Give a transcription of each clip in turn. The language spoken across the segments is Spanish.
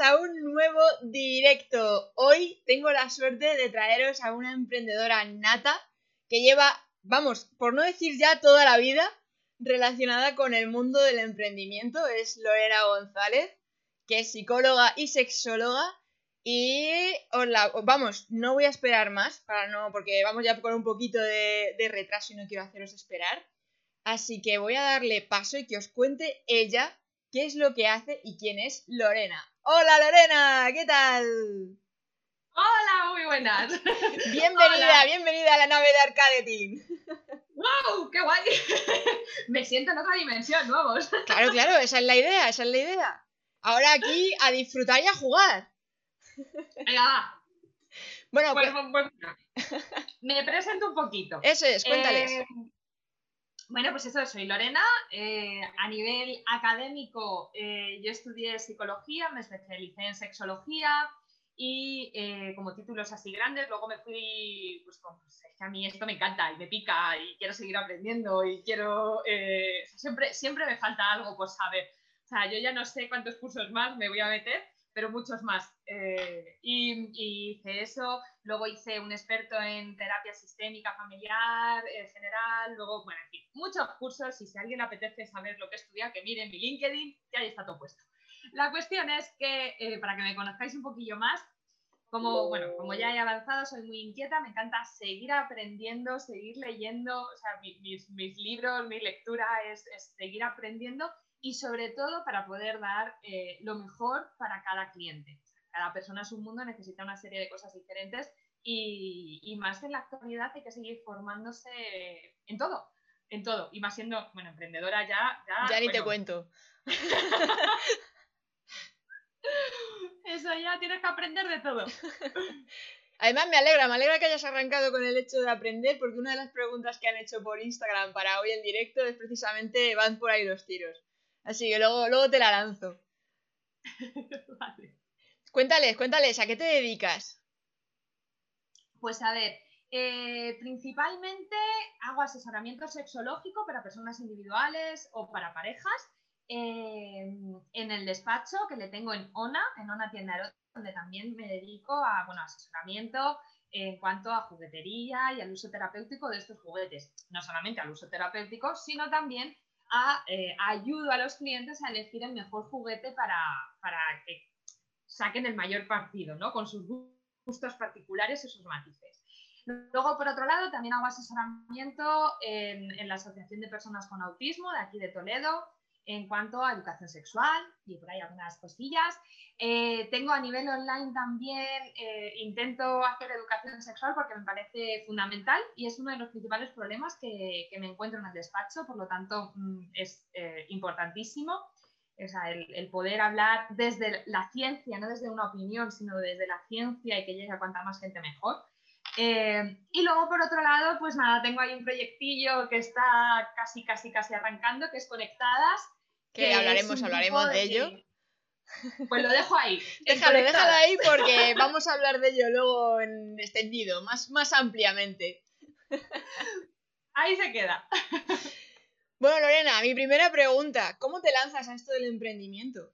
a un nuevo directo. Hoy tengo la suerte de traeros a una emprendedora nata que lleva, vamos, por no decir ya toda la vida relacionada con el mundo del emprendimiento. Es Lorena González, que es psicóloga y sexóloga. Y os vamos, no voy a esperar más, para no, porque vamos ya con un poquito de retraso y no quiero haceros esperar. Así que voy a darle paso y que os cuente ella qué es lo que hace y quién es Lorena. Hola Lorena, ¿qué tal? Hola, muy buenas. Bienvenida, bienvenida a la nave de Arcade Team. ¡Wow! ¡Qué guay! Me siento en otra dimensión, vamos. Claro, claro, esa es la idea, esa es la idea. Ahora aquí a disfrutar y a jugar. Venga, va. Bueno, pues, pues, pues me presento un poquito. Eso es, cuéntales. Eh, bueno, pues eso, soy Lorena. Eh, a nivel académico, eh, yo estudié psicología, me especialicé en sexología y eh, como títulos así grandes, luego me fui, pues, pues, es que a mí esto me encanta y me pica y quiero seguir aprendiendo y quiero, siempre, siempre me falta algo por saber. O sea, yo ya no sé cuántos cursos más me voy a meter, pero muchos más. Eh, y, hice eso, luego hice un experto en terapia sistémica familiar, en general, luego, bueno, en fin, muchos cursos y si a alguien le apetece saber lo que estudia, que miren mi LinkedIn, que ahí está todo puesto. La cuestión es que, eh, para que me conozcáis un poquillo más, como, bueno, como ya he avanzado, soy muy inquieta, me encanta seguir aprendiendo, seguir leyendo, o sea, mis, mis libros, mi lectura es, es seguir aprendiendo y sobre todo para poder dar eh, lo mejor para cada cliente. Cada persona es un mundo, necesita una serie de cosas diferentes y, más en la actualidad hay que seguir formándose en todo, en todo. Y más siendo, bueno, emprendedora ya... Ya, ni te cuento. Eso ya tienes que aprender de todo. Además, me alegra, me alegra que hayas arrancado con el hecho de aprender, porque una de las preguntas que han hecho por Instagram para hoy en directo es precisamente van por ahí los tiros. Así que luego, luego te la lanzo. vale. Cuéntales, cuéntales, ¿a qué te dedicas? Pues a ver, eh, principalmente hago asesoramiento sexológico para personas individuales o para parejas eh, en el despacho que le tengo en ONA, en ONA Tienda donde también me dedico a bueno, asesoramiento en cuanto a juguetería y al uso terapéutico de estos juguetes. No solamente al uso terapéutico, sino también eh, ayudo a los clientes a elegir el mejor juguete para, que saquen el mayor partido, ¿no? Con sus gustos particulares y sus matices. Luego, por otro lado, también hago asesoramiento en, en la Asociación de Personas con Autismo de aquí de Toledo, en cuanto a educación sexual y por ahí algunas cosillas. Eh, tengo a nivel online también, eh, intento hacer educación sexual porque me parece fundamental y es uno de los principales problemas que, me encuentro en el despacho, por lo tanto mm, es eh, importantísimo. O sea, el, poder hablar desde la ciencia, no desde una opinión, sino desde la ciencia y que llegue a cuanta más gente mejor. Y luego, por otro lado, pues nada, tengo ahí un proyectillo que está casi, casi, casi arrancando, que es Conectadas. Que, hablaremos, hablaremos de ello. Pues lo dejo ahí. déjalo, déjalo ahí porque vamos a hablar de ello luego en extendido, más, más ampliamente. Ahí se queda. Bueno, Lorena, mi primera pregunta, ¿cómo te lanzas a esto del emprendimiento?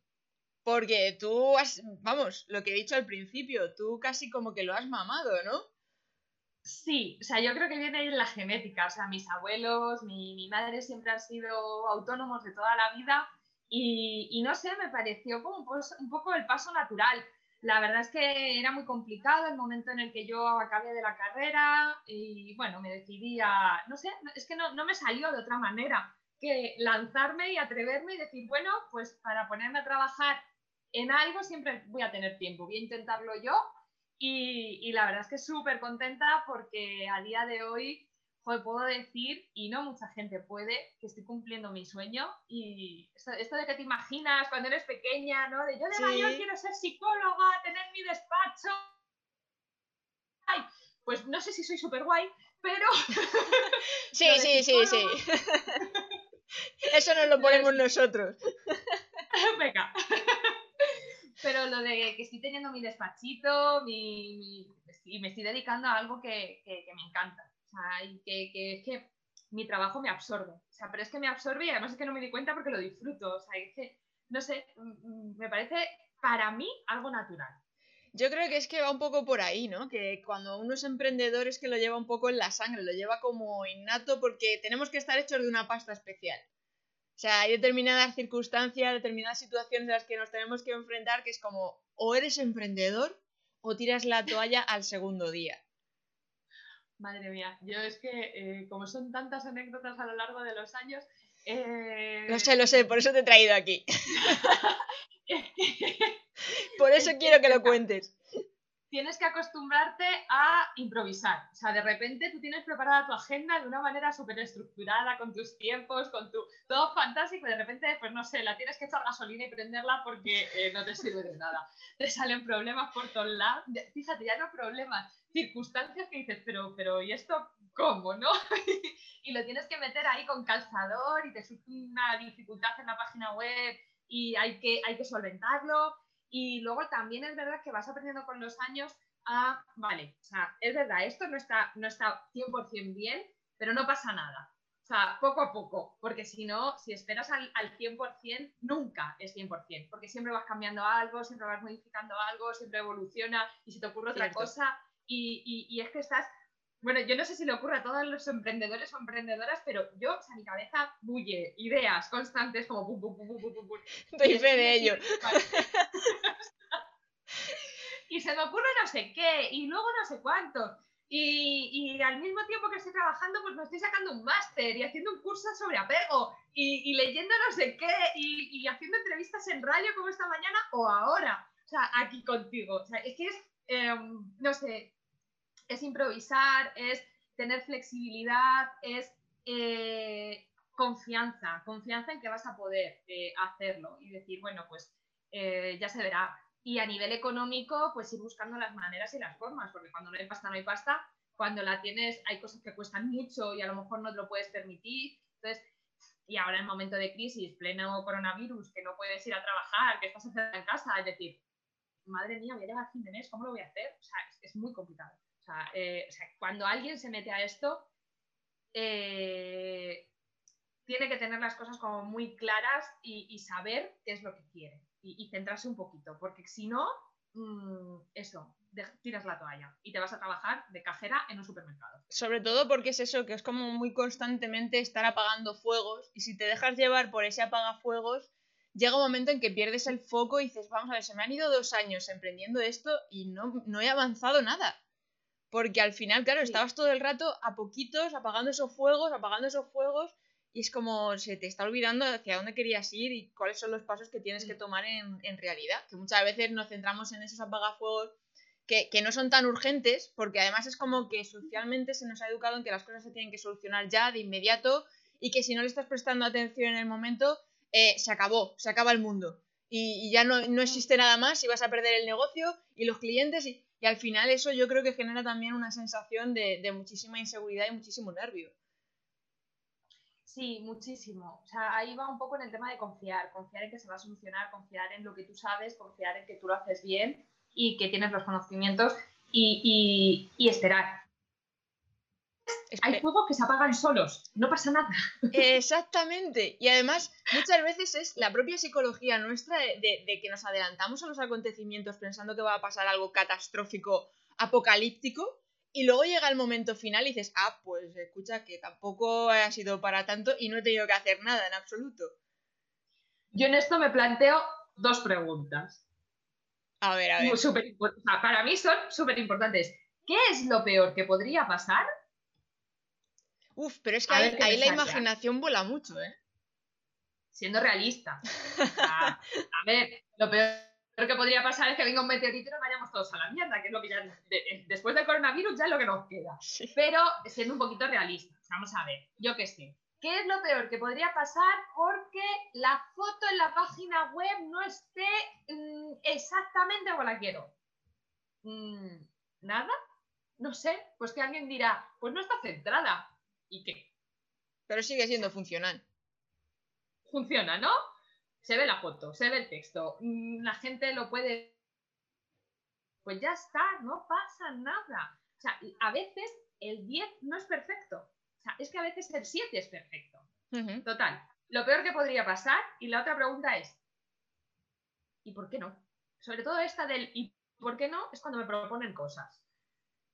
Porque tú has, vamos, lo que he dicho al principio, tú casi como que lo has mamado, ¿no? Sí, o sea, yo creo que viene en la genética, o sea, mis abuelos, mi, mi madre siempre han sido autónomos de toda la vida y, no sé, me pareció como pues, un poco el paso natural. La verdad es que era muy complicado el momento en el que yo acabé de la carrera y bueno, me decidí a, no sé, es que no, no me salió de otra manera que lanzarme y atreverme y decir, bueno, pues para ponerme a trabajar en algo siempre voy a tener tiempo, voy a intentarlo yo y, y la verdad es que súper contenta porque a día de hoy puedo decir, y no mucha gente puede, que estoy cumpliendo mi sueño. Y esto, de que te imaginas cuando eres pequeña, ¿no? De yo de mayor quiero ser psicóloga, tener mi despacho. Ay, pues no sé si soy súper guay, pero. sí, sí, sí, sí. Eso nos lo ponemos nosotros. Venga. Pero lo de que estoy teniendo mi despachito mi, y me estoy dedicando a algo que me encanta. O sea, y que, que, que mi trabajo me absorbe. O sea, pero es que me absorbe y además es que no me di cuenta porque lo disfruto. O sea, es que, no sé, mm, mm, me parece para mí algo natural. Yo creo que es que va un poco por ahí, ¿no? Que cuando uno es emprendedor es que lo lleva un poco en la sangre, lo lleva como innato porque tenemos que estar hechos de una pasta especial. O sea, hay determinadas circunstancias, determinadas situaciones en las que nos tenemos que enfrentar que es como o eres emprendedor o tiras la toalla al segundo día. Madre mía, yo es que eh, como son tantas anécdotas a lo largo de los años... Eh... Lo sé, lo sé, por eso te he traído aquí. Por eso quiero que lo cuentes. Tienes que acostumbrarte a improvisar. O sea, de repente tú tienes preparada tu agenda de una manera súper estructurada, con tus tiempos, con tu. todo fantástico, de repente, pues no sé, la tienes que echar gasolina y prenderla porque eh, no te sirve de nada. Te salen problemas por todos lados. Fíjate, ya no problemas, circunstancias que dices, pero, pero, ¿y esto cómo, no? y lo tienes que meter ahí con calzador y te surge una dificultad en la página web y hay que, hay que solventarlo. Y luego también es verdad que vas aprendiendo con los años a, vale, o sea, es verdad, esto no está, no está 100% bien, pero no pasa nada. O sea, poco a poco, porque si no, si esperas al, al 100%, nunca es 100%, porque siempre vas cambiando algo, siempre vas modificando algo, siempre evoluciona y si te ocurre otra cosa y, y, y es que estás bueno, yo no sé si le ocurre a todos los emprendedores o emprendedoras, pero yo, o sea, mi cabeza bulle ideas constantes como pum, pum, pum, pum, pum, pum. Doy fe de ello. y se me ocurre no sé qué, y luego no sé cuánto. Y, y, al mismo tiempo que estoy trabajando, pues me estoy sacando un máster y haciendo un curso sobre apego y, y leyendo no sé qué y, y, haciendo entrevistas en radio como esta mañana o ahora. O sea, aquí contigo. O sea, es que es, eh, no sé, es improvisar, es tener flexibilidad, es eh, confianza, confianza en que vas a poder eh, hacerlo y decir, bueno, pues eh, ya se verá. Y a nivel económico, pues ir buscando las maneras y las formas, porque cuando no hay pasta, no hay pasta. Cuando la tienes, hay cosas que cuestan mucho y a lo mejor no te lo puedes permitir. Entonces, y ahora en momento de crisis, pleno coronavirus, que no puedes ir a trabajar, que estás en casa, es decir, madre mía, voy a llegar a fin de mes, ¿cómo lo voy a hacer? O sea, es muy complicado. Eh, o sea, cuando alguien se mete a esto, eh, tiene que tener las cosas como muy claras y, saber qué es lo que quiere y, centrarse un poquito, porque si no, mm, eso, tiras la toalla y te vas a trabajar de cajera en un supermercado. Sobre todo porque es eso, que es como muy constantemente estar apagando fuegos y si te dejas llevar por ese apagafuegos, llega un momento en que pierdes el foco y dices, vamos a ver, se me han ido dos años emprendiendo esto y no, no he avanzado nada. Porque al final, claro, estabas todo el rato a poquitos, apagando esos fuegos, apagando esos fuegos, y es como se te está olvidando hacia dónde querías ir y cuáles son los pasos que tienes que mm. tomar en, en realidad. Que muchas veces nos centramos en esos apagafuegos que, que, no son tan urgentes, porque además es como que socialmente se nos ha educado en que las cosas se tienen que solucionar ya, de inmediato, y que si no le estás prestando atención en el momento, eh, se acabó, se acaba el mundo. Y, y ya no, no, existe nada más y vas a perder el negocio y los clientes. Y, y al final eso yo creo que genera también una sensación de, muchísima inseguridad y muchísimo nervio. Sí, muchísimo. O sea, ahí va un poco en el tema de confiar, confiar en que se va a solucionar, confiar en lo que tú sabes, confiar en que tú lo haces bien y que tienes los conocimientos y, y esperar hay fuegos que se apagan solos, no pasa nada. Exactamente. Y además, muchas veces es la propia psicología nuestra de, que nos adelantamos a los acontecimientos pensando que va a pasar algo catastrófico, apocalíptico, y luego llega el momento final y dices, ah, pues escucha que tampoco ha sido para tanto y no he tenido que hacer nada en absoluto. Yo en esto me planteo dos preguntas. A ver, a ver. para mí son súper importantes. ¿Qué es lo peor que podría pasar Uf, pero es que ahí, la imaginación vuela mucho, ¿eh? Siendo realista. a ver, lo peor que podría pasar es que venga un meteorito y nos vayamos todos a la mierda, que es lo que ya. después del coronavirus ya es lo que nos queda. Pero siendo un poquito realistas, vamos a ver, yo qué sé. ¿Qué es lo peor que podría pasar porque la foto en la página web no esté mm, exactamente como la quiero? Mm, ¿Nada? No sé, pues que alguien dirá, pues no está centrada. ¿Y qué? Pero sigue siendo funcional. Funciona, ¿no? Se ve la foto, se ve el texto, mm, la gente lo puede... Pues ya está, no pasa nada. O sea, a veces el 10 no es perfecto. O sea, es que a veces el 7 es perfecto. Total. Lo peor que podría pasar, y la otra pregunta es, ¿y por qué no? sobre todo esta del ¿y por qué no? es cuando me proponen cosas.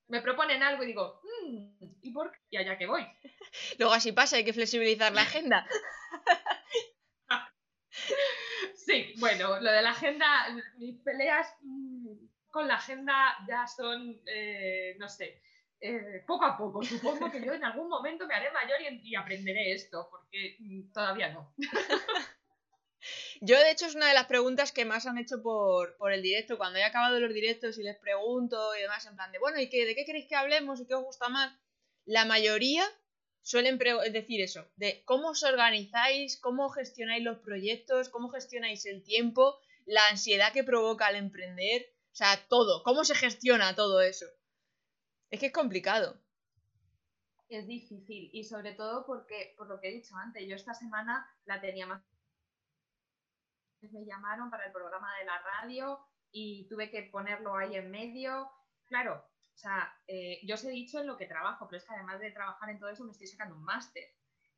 Me proponen algo y digo, "Mm, ¿y por qué? Y allá que voy. Luego así pasa, hay que flexibilizar la agenda. Sí, bueno, lo de la agenda, mis peleas mm, con la agenda ya son, eh, no sé, eh, poco a poco. Supongo que yo en algún momento me haré mayor y, y aprenderé esto, porque mm, todavía no. Yo, de hecho, es una de las preguntas que más han hecho por, por el directo. Cuando he acabado los directos y les pregunto y demás, en plan de, bueno, ¿y qué, de qué queréis que hablemos y qué os gusta más? La mayoría suelen decir eso, de cómo os organizáis, cómo gestionáis los proyectos, cómo gestionáis el tiempo, la ansiedad que provoca el emprender, o sea, todo, cómo se gestiona todo eso. Es que es complicado. Es difícil y sobre todo porque, por lo que he dicho antes, yo esta semana la tenía más... Me llamaron para el programa de la radio y tuve que ponerlo ahí en medio. Claro, o sea, eh, yo os he dicho en lo que trabajo, pero es que además de trabajar en todo eso me estoy sacando un máster.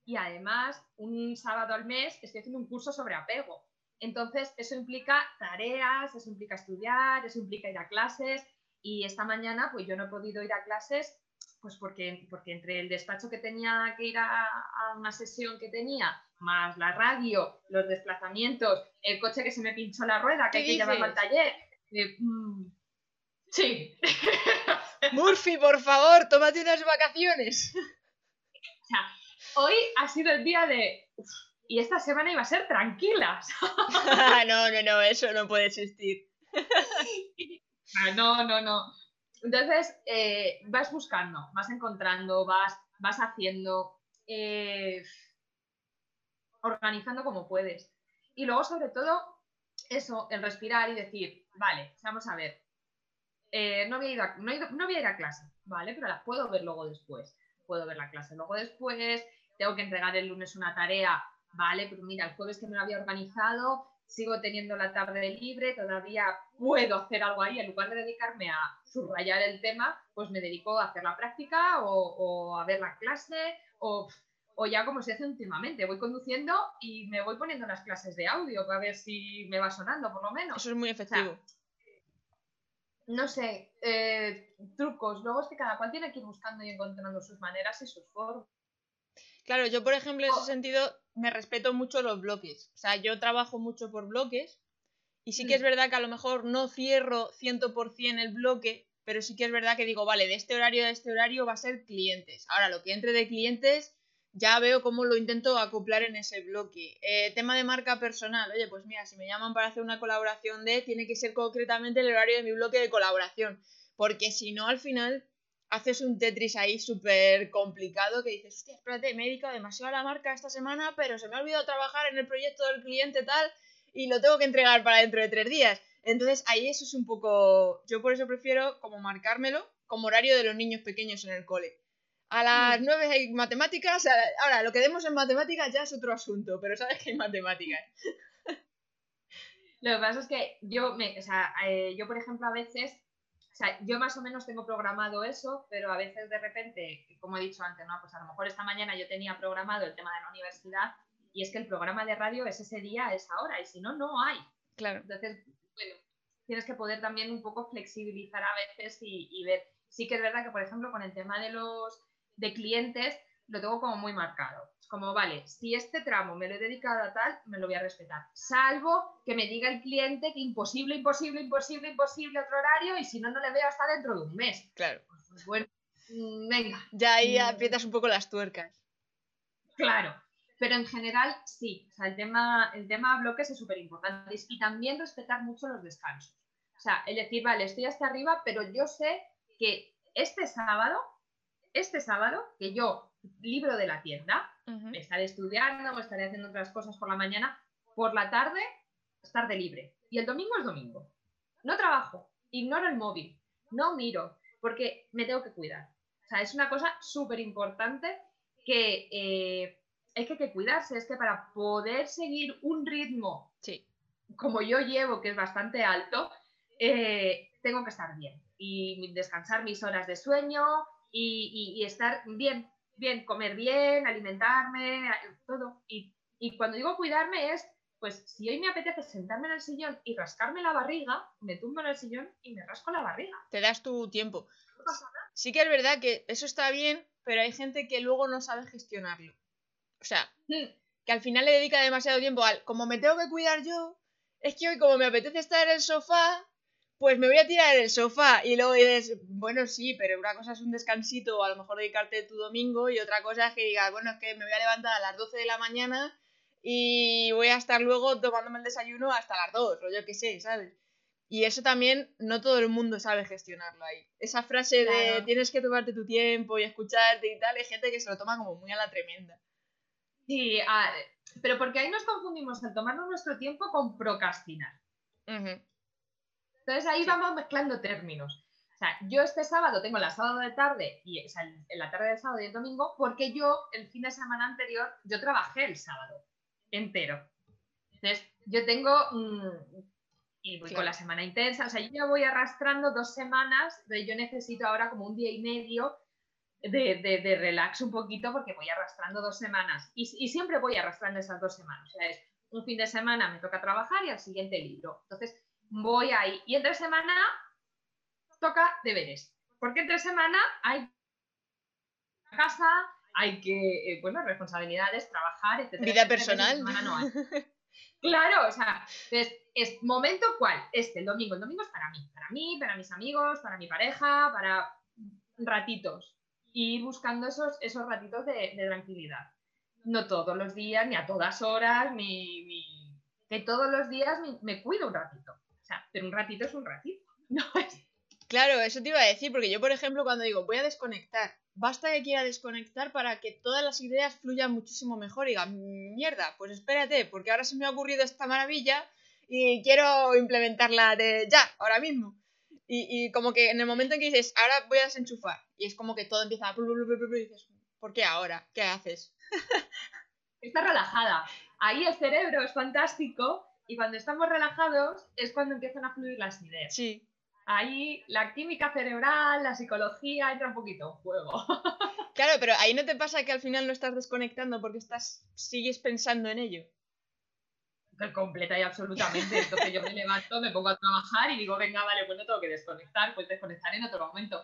Y además, un sábado al mes estoy haciendo un curso sobre apego. Entonces, eso implica tareas, eso implica estudiar, eso implica ir a clases. Y esta mañana, pues yo no he podido ir a clases, pues porque, porque entre el despacho que tenía que ir a, a una sesión que tenía, más la radio, los desplazamientos, el coche que se me pinchó la rueda, que ¿Qué hay que llevarlo al taller. eh, mm, sí, Murphy, por favor, tómate unas vacaciones. O sea, hoy ha sido el día de. "Uf, y esta semana iba a ser tranquila. no, no, no, eso no puede existir. Ah, no, no, no. Entonces, eh, vas buscando, vas encontrando, vas, vas haciendo, eh, organizando como puedes. Y luego, sobre todo, eso, el respirar y decir, vale, vamos a ver. eh, no, voy a ir a, no, voy a ir a clase, ¿vale? Pero las puedo ver luego después. Puedo ver la clase luego después, tengo que entregar el lunes una tarea, ¿vale? Pero mira, el jueves que me lo había organizado, sigo teniendo la tarde libre, todavía puedo hacer algo ahí, en lugar de dedicarme a subrayar el tema, pues me dedico a hacer la práctica o, o a ver la clase o, o ya como se hace últimamente, voy conduciendo y me voy poniendo las clases de audio para ver si me va sonando por lo menos. Eso es muy efectivo. No sé, eh, trucos, luego es que cada cual tiene que ir buscando y encontrando sus maneras y sus formas. Claro, yo por ejemplo en ese Oh. sentido me respeto mucho los bloques. O sea, yo trabajo mucho por bloques y sí que es Mm. verdad que a lo mejor no cierro 100% el bloque, pero sí que es verdad que digo, vale, de este horario a este horario va a ser clientes. Ahora, lo que entre de clientes ya veo cómo lo intento acoplar en ese bloque. Eh, tema de marca personal, oye, pues mira, si me llaman para hacer una colaboración de, tiene que ser concretamente el horario de mi bloque de colaboración, porque si no, al final haces un Tetris ahí súper complicado que dices, hostia, espérate, me he dedicado demasiado a la marca esta semana, pero se me ha olvidado trabajar en el proyecto del cliente tal y lo tengo que entregar para dentro de tres días. Entonces ahí eso es un poco, yo por eso prefiero como marcármelo como horario de los niños pequeños en el cole. A las Mm. nueve hay matemáticas, ahora lo que demos en matemáticas ya es otro asunto, pero sabes que hay matemáticas. Lo que pasa es que yo, me, o sea, eh, yo por ejemplo a veces, o sea, yo más o menos tengo programado eso, pero a veces de repente, como he dicho antes, ¿no? Pues a lo mejor esta mañana yo tenía programado el tema de la universidad y es que el programa de radio es ese día, a esa hora, y si no, no hay. Claro. Entonces, bueno, tienes que poder también un poco flexibilizar a veces y, y ver. Sí que es verdad que, por ejemplo, con el tema de los de clientes, lo tengo como muy marcado. Es como, vale, si este tramo me lo he dedicado a tal, me lo voy a respetar. Salvo que me diga el cliente que imposible, imposible, imposible, imposible otro horario y si no, no le veo hasta dentro de un mes. Claro. Pues bueno, mm, venga, Ya ahí Mm. aprietas un poco las tuercas. Claro, pero en general sí, o sea, el tema, el tema bloques es súper importante y también respetar mucho los descansos. O sea, el decir, vale, estoy hasta arriba, pero yo sé que este sábado, este sábado, que yo libro de la tienda, estaré estudiando o estaré haciendo otras cosas por la mañana, por la tarde, estar de libre. Y el domingo es domingo. No trabajo, ignoro el móvil, no miro, porque me tengo que cuidar. O sea, es una cosa súper importante que eh, es que hay que cuidarse, es que para poder seguir un ritmo Sí. como yo llevo, que es bastante alto, eh, tengo que estar bien y descansar mis horas de sueño y, y- y estar bien, bien, comer bien, alimentarme, todo. Y, y cuando digo cuidarme es pues si hoy me apetece sentarme en el sillón y rascarme la barriga, me tumbo en el sillón y me rasco la barriga. Te das tu tiempo. Sí que es verdad que eso está bien, pero hay gente que luego no sabe gestionarlo. O sea, Hmm. que al final le dedica demasiado tiempo al, como me tengo que cuidar yo, es que hoy como me apetece estar en el sofá, pues me voy a tirar en el sofá. Y luego dices, bueno, sí, pero una cosa es un descansito o a lo mejor dedicarte tu domingo y otra cosa es que digas, bueno, es que me voy a levantar a las 12 de la mañana y voy a estar luego tomándome el desayuno hasta las 2 o yo qué sé, ¿sabes? Y eso también no todo el mundo sabe gestionarlo ahí. Esa frase de tienes que tomarte tu tiempo y escucharte y tal, hay gente que se lo toma como muy a la tremenda. Sí, ah, pero porque ahí nos confundimos el tomarnos nuestro tiempo con procrastinar. Entonces ahí Sí. vamos mezclando términos. O sea, yo este sábado tengo la sábado de tarde, y, o sea, en la tarde del sábado y el domingo, porque yo el fin de semana anterior, yo trabajé el sábado entero. Entonces, yo tengo, mm, y voy con la semana intensa, o sea, yo ya voy arrastrando dos semanas, de yo necesito ahora como un día y medio de, de- de relax un poquito porque voy arrastrando dos semanas. Y, y siempre voy arrastrando esas dos semanas. O sea, es un fin de semana me toca trabajar y al siguiente libro. Entonces, voy ahí. Y entre semana toca deberes. Porque entre semana hay casa, hay que, eh, bueno, responsabilidades, trabajar, etc. Vida personal. no hay. Claro, o sea, es momento cuál, este, el domingo. El domingo es para mí, para mí, para mis amigos, para mi pareja, para ratitos. Y ir buscando esos, esos ratitos de, de tranquilidad. No todos los días, ni a todas horas, ni, ni- que todos los días me, me cuido un ratito. O sea, pero un ratito es un ratito. No es Claro, eso te iba a decir, porque yo, por ejemplo, cuando digo voy a desconectar, basta que quiera desconectar para que todas las ideas fluyan muchísimo mejor y diga, mierda, pues espérate, porque ahora se me ha ocurrido esta maravilla y quiero implementarla de ya, ahora mismo. Y, y como que en el momento en que dices, ahora voy a desenchufar, y es como que todo empieza a... y dices, ¿por qué ahora? ¿Qué haces? está relajada. Ahí el cerebro es fantástico y cuando estamos relajados es cuando empiezan a fluir las ideas. Sí. Ahí la química cerebral, la psicología entra un poquito en juego. Claro, pero ahí no te pasa que al final no estás desconectando porque estás sigues pensando en ello. Completa y absolutamente. Entonces yo me levanto, me pongo a trabajar y digo, venga, vale, pues no tengo que desconectar, pues desconectar en otro momento.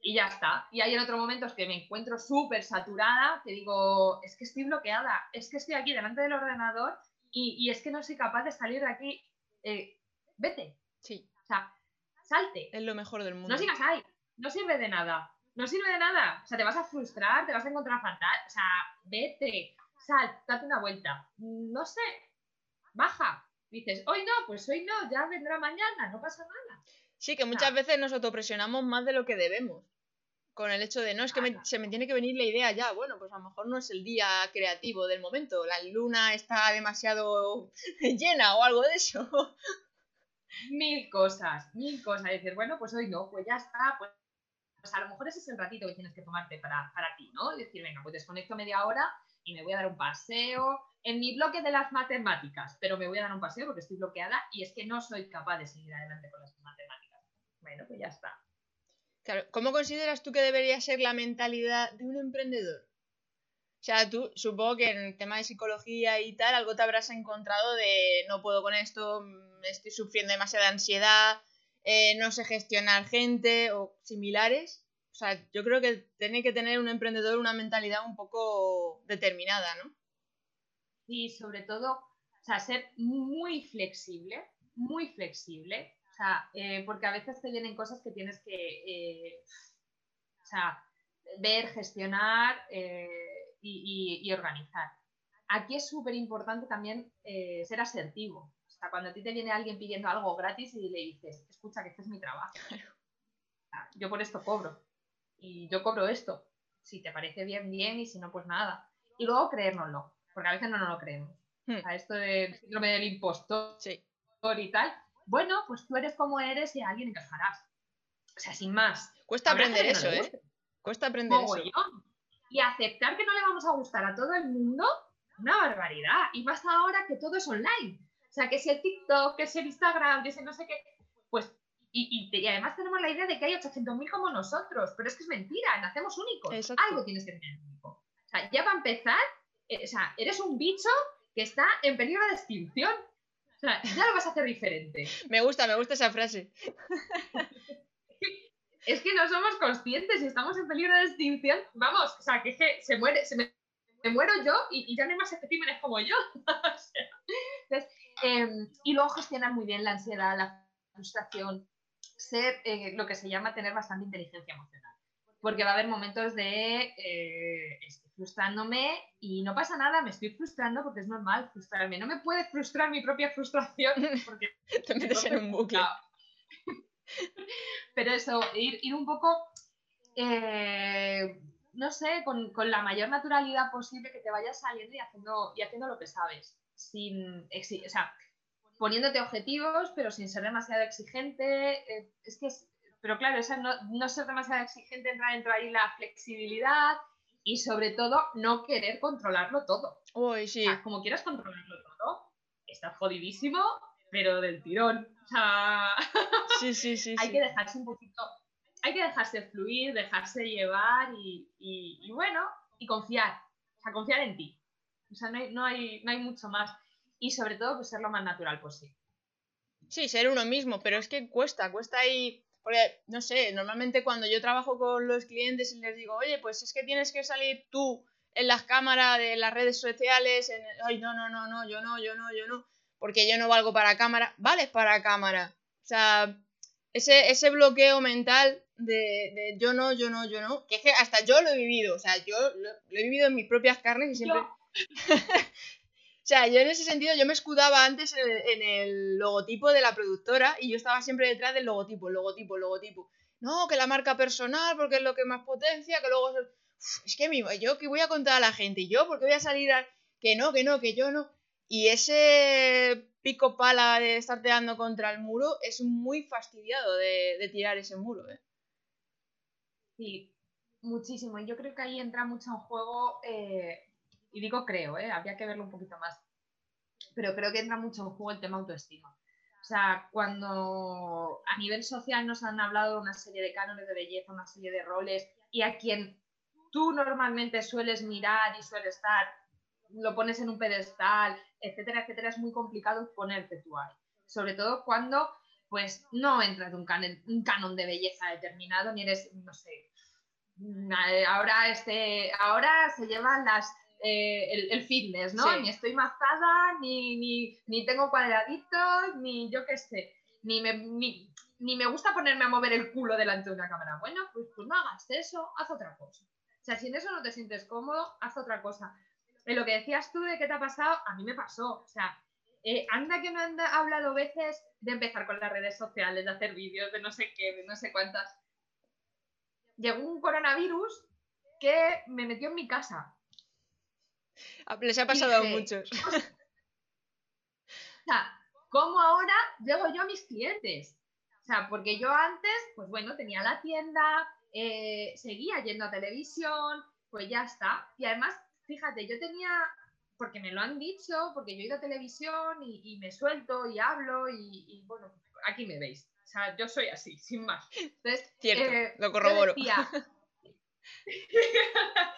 Y ya está. Y hay en otros momentos que me encuentro súper saturada, que digo, es que estoy bloqueada, es que estoy aquí delante del ordenador y, y es que no soy capaz de salir de aquí. Eh, vete, Sí, o sea, salte. es lo mejor del mundo. No sigas ahí, no sirve de nada. No sirve de nada. O sea, te vas a frustrar, te vas a encontrar fatal. O sea, vete, sal, date una vuelta. No sé, baja. Dices, hoy no, pues hoy no, ya vendrá mañana, no pasa nada. Sí, que muchas veces nos autopresionamos más de lo que debemos. Con el hecho de, no, es que me- se me tiene que venir la idea ya. Bueno, pues a lo mejor no es el día creativo del momento. La luna está demasiado llena o algo de eso. Mil cosas, mil cosas. Y dices, bueno, pues hoy no, pues ya está. Pues, pues a lo mejor ese es el ratito que tienes que tomarte para, para ti, ¿no? Y decir, venga, pues desconecto media hora y me voy a dar un paseo en mi bloque de las matemáticas, pero me voy a dar un paseo porque estoy bloqueada y es que no soy capaz de seguir adelante con las matemáticas. Bueno, pues ya está. Claro, ¿cómo consideras tú que debería ser la mentalidad de un emprendedor? O sea, tú supongo que en el tema de psicología y tal, algo te habrás encontrado de no puedo con esto, estoy sufriendo demasiada ansiedad, eh, no sé gestionar gente o similares. O sea, yo creo que tiene que tener un emprendedor una mentalidad un poco determinada, ¿no? Y sobre todo, o sea, ser muy flexible, muy flexible. O sea, eh, porque a veces te vienen cosas que tienes que, eh, o sea, ver, gestionar eh, y, y- y organizar. Aquí es súper importante también eh, ser asertivo. O sea, cuando a ti te viene alguien pidiendo algo gratis y le dices, escucha, que este es mi trabajo. Yo por esto cobro. Y yo cobro esto. Si te parece bien, bien, y si no, pues nada. Y luego creérnoslo, porque a veces no nos lo creemos. Hmm. O sea, esto del síndrome del impostor Sí. y tal. Bueno, pues tú eres como eres y a alguien encajarás. O sea, sin más. Cuesta Habrá aprender eso, no ¿eh? Cuesta aprender eso. Mogollón. Y aceptar que no le vamos a gustar a todo el mundo, una barbaridad. Y más ahora que todo es online. O sea, que si el TikTok, que si el Instagram, que si no sé qué. Pues, y, y además tenemos la idea de que hay 800.000 como nosotros. Pero es que es mentira, nacemos únicos. Exacto. Algo tienes que tener único. O sea, ya va a empezar, eh, o sea, eres un bicho que está en peligro de extinción. O sea, ya lo vas a hacer diferente. Me gusta, me gusta esa frase. es que no somos conscientes y estamos en peligro de extinción. Vamos, o sea, que, es que se muere, se me, muero yo y, ya no hay más especímenes como yo. Em, y luego gestionar muy bien la ansiedad, la frustración, ser eh, lo que se llama tener bastante inteligencia emocional. Porque va a haber momentos de eh, estoy frustrándome y no pasa nada, me estoy frustrando porque es normal frustrarme. No me puede frustrar mi propia frustración porque te metes en un bucle. Pero eso, ir, ir un poco, eh, no sé, con, con, la mayor naturalidad posible que te vayas saliendo y haciendo, y haciendo lo que sabes. Sin, o sea, poniéndote objetivos, pero sin ser demasiado exigente. Eh, es que, pero claro, esa no, no, ser demasiado exigente entra dentro ahí la flexibilidad y sobre todo no querer controlarlo todo. Uy, sí. como quieras controlarlo todo, estás jodidísimo, pero del tirón. O sea, sí, sí, sí, hay que dejarse un poquito, hay que dejarse fluir, dejarse llevar y, y, bueno, y confiar. O sea, confiar en ti. O sea, no hay, no hay, no hay mucho más y sobre todo pues ser lo más natural posible. Sí, ser uno mismo, pero es que cuesta, cuesta ahí, porque no sé, normalmente cuando yo trabajo con los clientes y les digo, oye, pues es que tienes que salir tú en las cámaras de las redes sociales, en, ay, no, no, no, no, yo no, yo no, yo no, porque yo no valgo para cámara, vales para cámara. O sea, ese, ese bloqueo mental de, yo no, yo no, yo no, que es que hasta yo lo he vivido, o sea, yo lo, he vivido en mis propias carnes y siempre... O sea, yo en ese sentido, yo me escudaba antes en el, logotipo de la productora y yo estaba siempre detrás del logotipo, logotipo, logotipo. No, que la marca personal, porque es lo que más potencia, que luego... es que mismo, yo que voy a contar a la gente, y yo porque voy a salir a... Que no, que no, que yo no. Y ese pico pala de estar tirando contra el muro es muy fastidiado de, tirar ese muro, ¿eh? Sí, muchísimo. Y yo creo que ahí entra mucho en juego eh, y digo creo, ¿eh? habría que verlo un poquito más. Pero creo que entra mucho en juego el tema autoestima. O sea, cuando a nivel social nos han hablado de una serie de cánones de belleza, una serie de roles, y a quien tú normalmente sueles mirar y sueles estar, lo pones en un pedestal, etcétera, etcétera, es muy complicado ponerte tú ahí. Sobre todo cuando pues no entras en un, un canon de belleza determinado, ni eres, no sé, ahora, este, ahora se llevan las eh, el, fitness, ¿no? Ni estoy mazada, ni, ni, ni, tengo cuadraditos, ni yo qué sé, ni me, ni, me gusta ponerme a mover el culo delante de una cámara. Bueno, pues, pues no hagas eso, haz otra cosa. O sea, si en eso no te sientes cómodo, haz otra cosa. En lo que decías tú de qué te ha pasado, a mí me pasó. O sea, eh, anda que me han hablado veces de empezar con las redes sociales, de hacer vídeos, de no sé qué, de no sé cuántas. Llegó un coronavirus que me metió en mi casa. Les ha pasado a muchos. O sea, ¿cómo ahora llego yo a mis clientes? O sea, porque yo antes, pues bueno, tenía la tienda, eh, seguía yendo a televisión, pues ya está. Y además, fíjate, yo tenía, porque me lo han dicho, porque yo he ido a televisión y, me suelto y hablo y, bueno, aquí me veis. O sea, yo soy así, sin más. Entonces, Cierto, eh, lo corroboro. yo decía,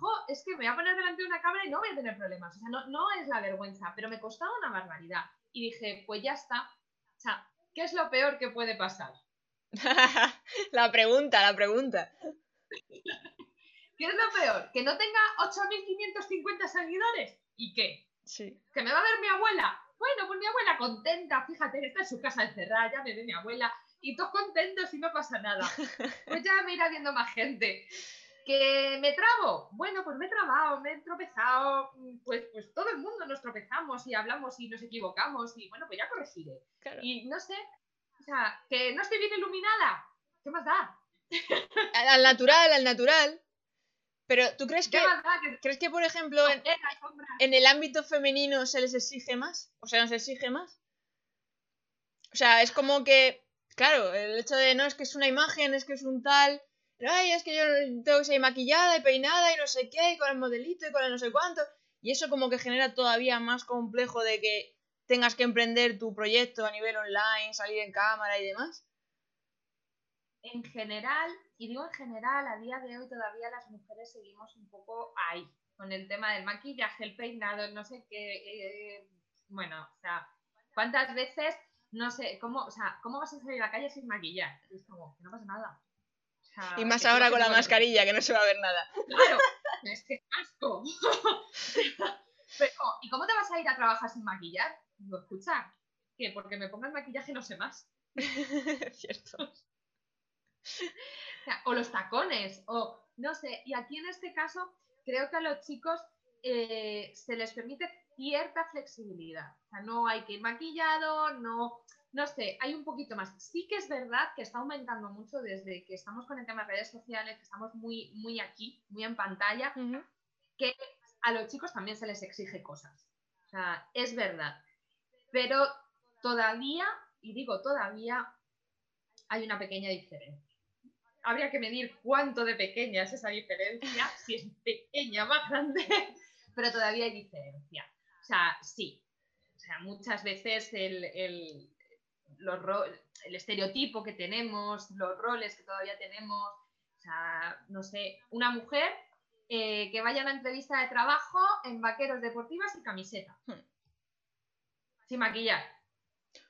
jo, es que me voy a poner delante de una cámara y no voy a tener problemas. O sea, no, no es la vergüenza, pero me costaba una barbaridad. Y dije, pues ya está. O sea, ¿qué es lo peor que puede pasar? la pregunta, la pregunta. ¿Qué es lo peor? ¿Que no tenga 8.550 seguidores? ¿Y qué? Sí. ¿Que me va a ver mi abuela? Bueno, pues mi abuela contenta, fíjate, está en su casa encerrada, ya me ve mi abuela, y todos contentos y no pasa nada. Pues ya me irá viendo más gente. ¿Que me trabo? Bueno, pues me he trabado, me he tropezado, pues, pues todo el mundo nos tropezamos y hablamos y nos equivocamos y bueno, pues ya corregiré. Y no sé, o sea, que no estoy bien iluminada, ¿qué más da? Al natural, al natural. Pero ¿tú crees que, crees que por ejemplo, en, en, el ámbito femenino se les exige más? O sea, ¿nos exige más? O sea, es como que, claro, el hecho de no es que es una imagen, es que es un tal ay, es que yo tengo que ser maquillada y peinada y no sé qué, y con el modelito y con el no sé cuánto. Y eso como que genera todavía más complejo de que tengas que emprender tu proyecto a nivel online, salir en cámara y demás. En general, y digo en general, a día de hoy todavía las mujeres seguimos un poco ahí. con el tema del maquillaje, el peinado, no sé qué. eh, bueno, o sea, ¿cuántas veces, no sé, cómo, o sea, cómo vas a salir a la calle sin maquillar? Es como, que no pasa nada. Sea, Y más ahora con la mascarilla, que no se va a ver nada. Claro, es que asco. Pero, ¿Y cómo te vas a ir a trabajar sin maquillar? Digo, escucha, que porque me ponga el maquillaje no sé más. Cierto. O, sea, o los tacones, o no sé. Y aquí en este caso, creo que a los chicos eh, se les permite cierta flexibilidad. O sea, no hay que ir maquillado, no, no sé, hay un poquito más. Sí que es verdad que está aumentando mucho desde que estamos con el tema de redes sociales, que estamos muy, muy aquí, muy en pantalla, Ujú. a los chicos también se les exige cosas. O sea, es verdad. Pero todavía, y digo todavía, hay una pequeña diferencia. Habría que medir cuánto de pequeña es esa diferencia, si es pequeña, más grande, pero todavía hay diferencia. O sea, sí. O sea, muchas veces el, el- los ro- el estereotipo que tenemos, los roles que todavía tenemos, o sea, no sé, una mujer eh, que vaya a una entrevista de trabajo en vaqueros deportivas y camiseta. Hmm. Sin maquillar.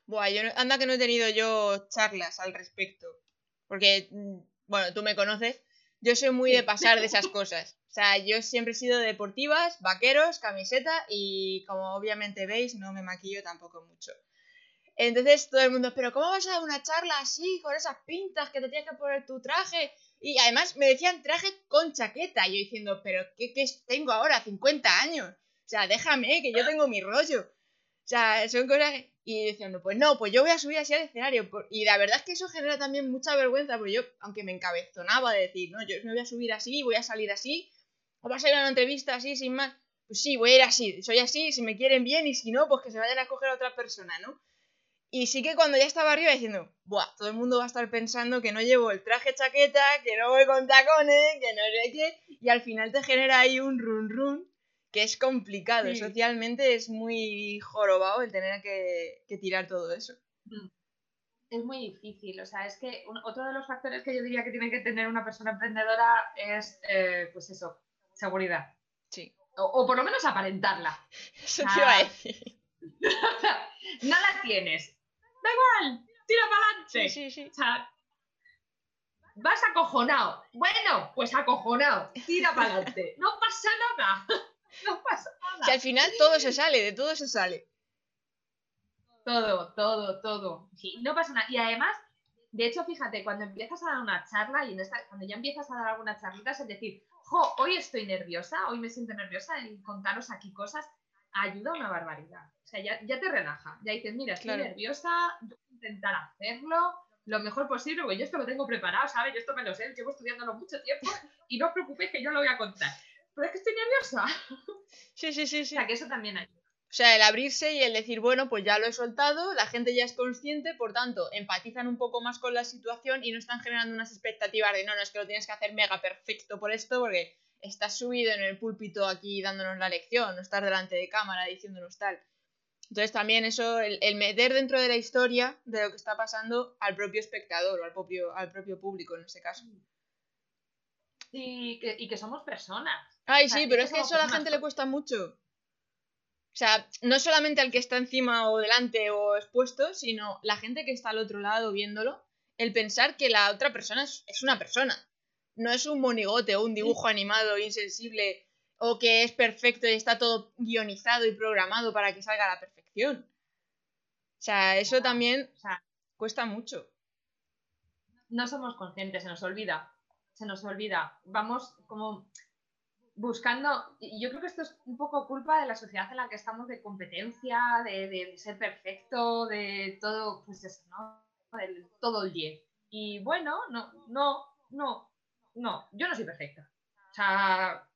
Buah, yo no- anda que no he tenido yo charlas al respecto. Porque, mm, bueno, tú me conoces. Yo soy muy de pasar de esas cosas. O sea, yo siempre he sido de deportivas, vaqueros, camiseta y como obviamente veis, no me maquillo tampoco mucho. Entonces todo el mundo, pero ¿cómo vas a dar una charla así, con esas pintas, que te tienes que poner tu traje? Y además me decían traje con chaqueta. Y yo diciendo, pero ¿qué, qué tengo ahora? 50 años. O sea, déjame, que yo tengo mi rollo. O sea, son cosas Y diciendo, pues no, pues yo voy a subir así al escenario. Y la verdad es que eso genera también mucha vergüenza, porque yo, aunque me encabezonaba de decir, no, yo me voy a subir así, voy a salir así, o vas a ir a una entrevista así, sin más. Pues sí, voy a ir así, soy así, si me quieren bien, y si no, pues que se vayan a coger a otra persona, ¿no? Y sí que cuando ya estaba arriba diciendo, buah, todo el mundo va a estar pensando que no llevo el traje chaqueta, que no voy con tacones, que no sé qué, y al final te genera ahí un run run que es complicado, Sí. socialmente es muy jorobado el tener que, que tirar todo eso. Es muy difícil. O sea, es que un- otro de los factores que yo diría que tiene que tener una persona emprendedora es, eh, pues eso, seguridad. Sí. O, o por lo menos aparentarla. Eso te iba a Ah. decir. no la tienes. Da igual, tira para adelante. Sí, sí, sí. O sea, vas acojonado. Bueno, pues acojonado. Tira para adelante. No pasa nada. No pasa nada. Si al final todo se sale, de todo se sale. Todo, todo, todo. Sí, no pasa nada. Y además, de hecho, fíjate, cuando empiezas a dar una charla y en esta, cuando ya empiezas a dar algunas charlitas, es decir, jo, hoy estoy nerviosa, hoy me siento nerviosa en contaros aquí cosas, ayuda una barbaridad. O sea, ya, ya te relaja. Ya dices, mira, estoy Claro. nerviosa, voy a intentar hacerlo lo mejor posible, porque yo esto lo tengo preparado, ¿sabes? Yo esto me lo sé, llevo estudiándolo mucho tiempo y no os preocupéis que yo lo voy a contar. Pero es que estoy nerviosa. Sí, sí, sí, O sí. sea, que eso también ayuda. O sea, el abrirse y el decir, bueno, pues ya lo he soltado, la gente ya es consciente, por tanto, empatizan un poco más con la situación y no están generando unas expectativas de, no, no, es que lo tienes que hacer mega perfecto por esto, porque estás subido en el púlpito aquí dándonos la lección, no estar delante de cámara diciéndonos tal. Entonces también eso, el, el meter dentro de la historia de lo que está pasando al propio espectador o al propio, al propio público en este caso. Y que, y que somos personas. Ay, O sea, sí, pero que es que eso a la gente le cuesta mucho. O sea, no solamente al que está encima o delante o expuesto, sino la gente que está al otro lado viéndolo, el pensar que la otra persona es, es una persona. No es un monigote o un dibujo animado insensible o que es perfecto y está todo guionizado y programado para que salga a la perfección. O sea, eso también O sea, cuesta mucho. no somos conscientes, se nos olvida. Se nos olvida. Vamos como buscando. Y yo creo que esto es un poco culpa de la sociedad en la que estamos de competencia, de, de ser perfecto, de todo, pues eso, ¿no? Todo el 10. Y bueno, no, no, no, no, yo no soy perfecta. O sea,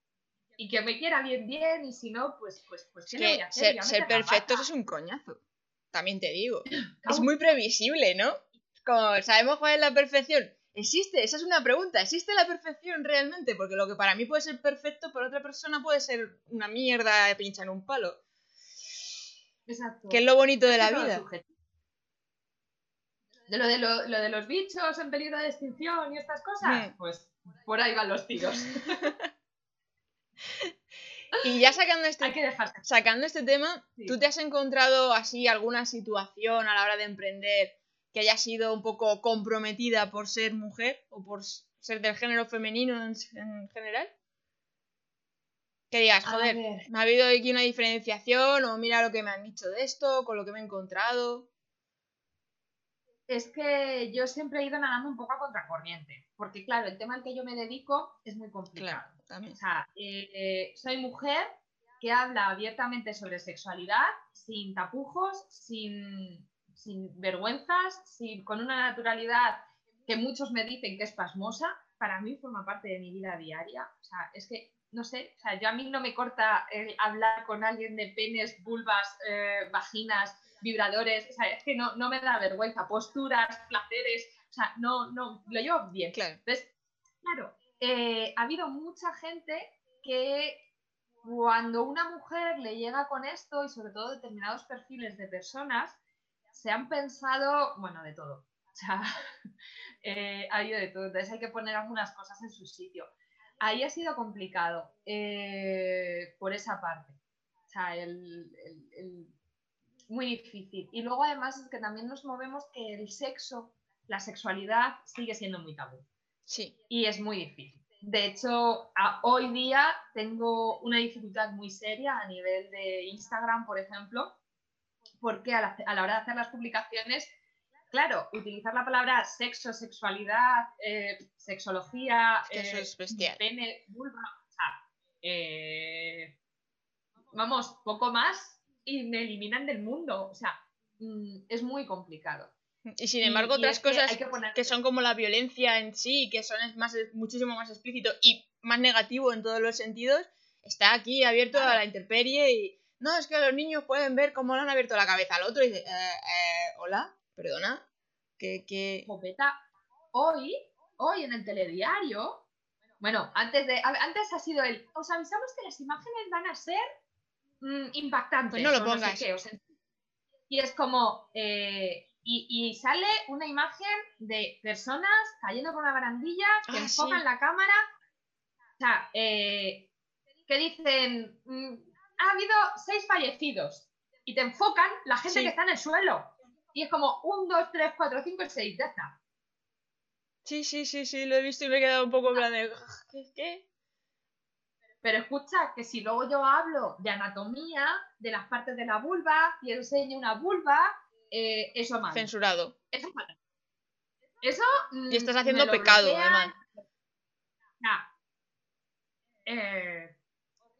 y que me quiera bien, bien, y si no, pues, pues, pues, Es ¿qué le voy que a hacer? ser, ser perfectos es un coñazo. También te digo. Es muy previsible, ¿no? Como sabemos cuál es la perfección. ¿Existe? Esa es una pregunta. ¿Existe la perfección realmente? Porque lo que para mí puede ser perfecto, para otra persona puede ser una mierda de pincha en un palo. Exacto. Que es lo bonito de la vida. De lo de, lo, lo de los bichos en peligro de extinción y estas cosas, pues por ahí van los tiros. Y ya sacando este, Hay que dejarse. sacando este tema, Sí. ¿tú te has encontrado así alguna situación a la hora de emprender que haya sido un poco comprometida por ser mujer o por ser del género femenino en, en general? Que digas, joder, me ha habido aquí una diferenciación o mira lo que me han dicho de esto, con lo que me he encontrado. Es que yo siempre he ido nadando un poco a contracorriente, porque claro, el tema al que yo me dedico es muy complicado. Claro, también. O sea, eh, eh, soy mujer que habla abiertamente sobre sexualidad, sin tapujos, sin, sin vergüenzas, sin, con una naturalidad que muchos me dicen que es pasmosa. Para mí forma parte de mi vida diaria. O sea, es que, no sé, o sea, yo a mí no me corta el hablar con alguien de penes, vulvas, eh, vaginas, vibradores. O sea, es que no, no me da vergüenza. Posturas, placeres. O sea, no, no, lo llevo bien. Claro. Entonces, claro, eh, ha habido mucha gente que cuando una mujer le llega con esto y sobre todo determinados perfiles de personas, se han pensado, bueno, de todo. O sea, eh, ha habido de todo. Entonces hay que poner algunas cosas en su sitio. Ahí ha sido complicado eh, por esa parte. O sea, el- el- el- muy difícil. Y luego además es que también nos movemos que el sexo, la sexualidad sigue siendo muy tabú Sí. y es muy difícil. De hecho, a- hoy día tengo una dificultad muy seria a nivel de Instagram, por ejemplo, porque a la, a la hora de hacer las publicaciones, claro, utilizar la palabra sexo, sexualidad, eh, sexología, Es que eso eh, es bestial. pene, vulva, o sea, eh, vamos, poco más y me eliminan del mundo. O sea, mm, es muy complicado. Y sin Y- embargo, y otras que cosas que poner- que son como la violencia en sí, que son más, muchísimo más explícito y más negativo en todos los sentidos, está aquí abierto a la intemperie y no, es que los niños pueden ver cómo le han abierto la cabeza al otro y dice, eh, eh, hola, perdona, que, que... Jopeta, hoy, hoy en el telediario, bueno, antes de, antes ha sido el, os avisamos que las imágenes van a ser impactantes. Pues no lo o sé pongas. qué, o sea, y es como, eh, y, y sale una imagen de personas cayendo por una barandilla que Ah, enfocan sí. la cámara, o sea, eh, que dicen, mm, ha habido seis fallecidos, y te enfocan la gente Sí. que está en el suelo. Y es como, un, dos, tres, cuatro, cinco y seis, ya está. Sí, sí, sí, sí, lo he visto y me he quedado un poco en plan de... ¿Qué? Pero escucha que si luego yo hablo de anatomía, de las partes de la vulva y enseño una vulva, eh, eso mal. Censurado. Eso mal. Eso. mm, Y estás haciendo pecado, además. Ya. Eh,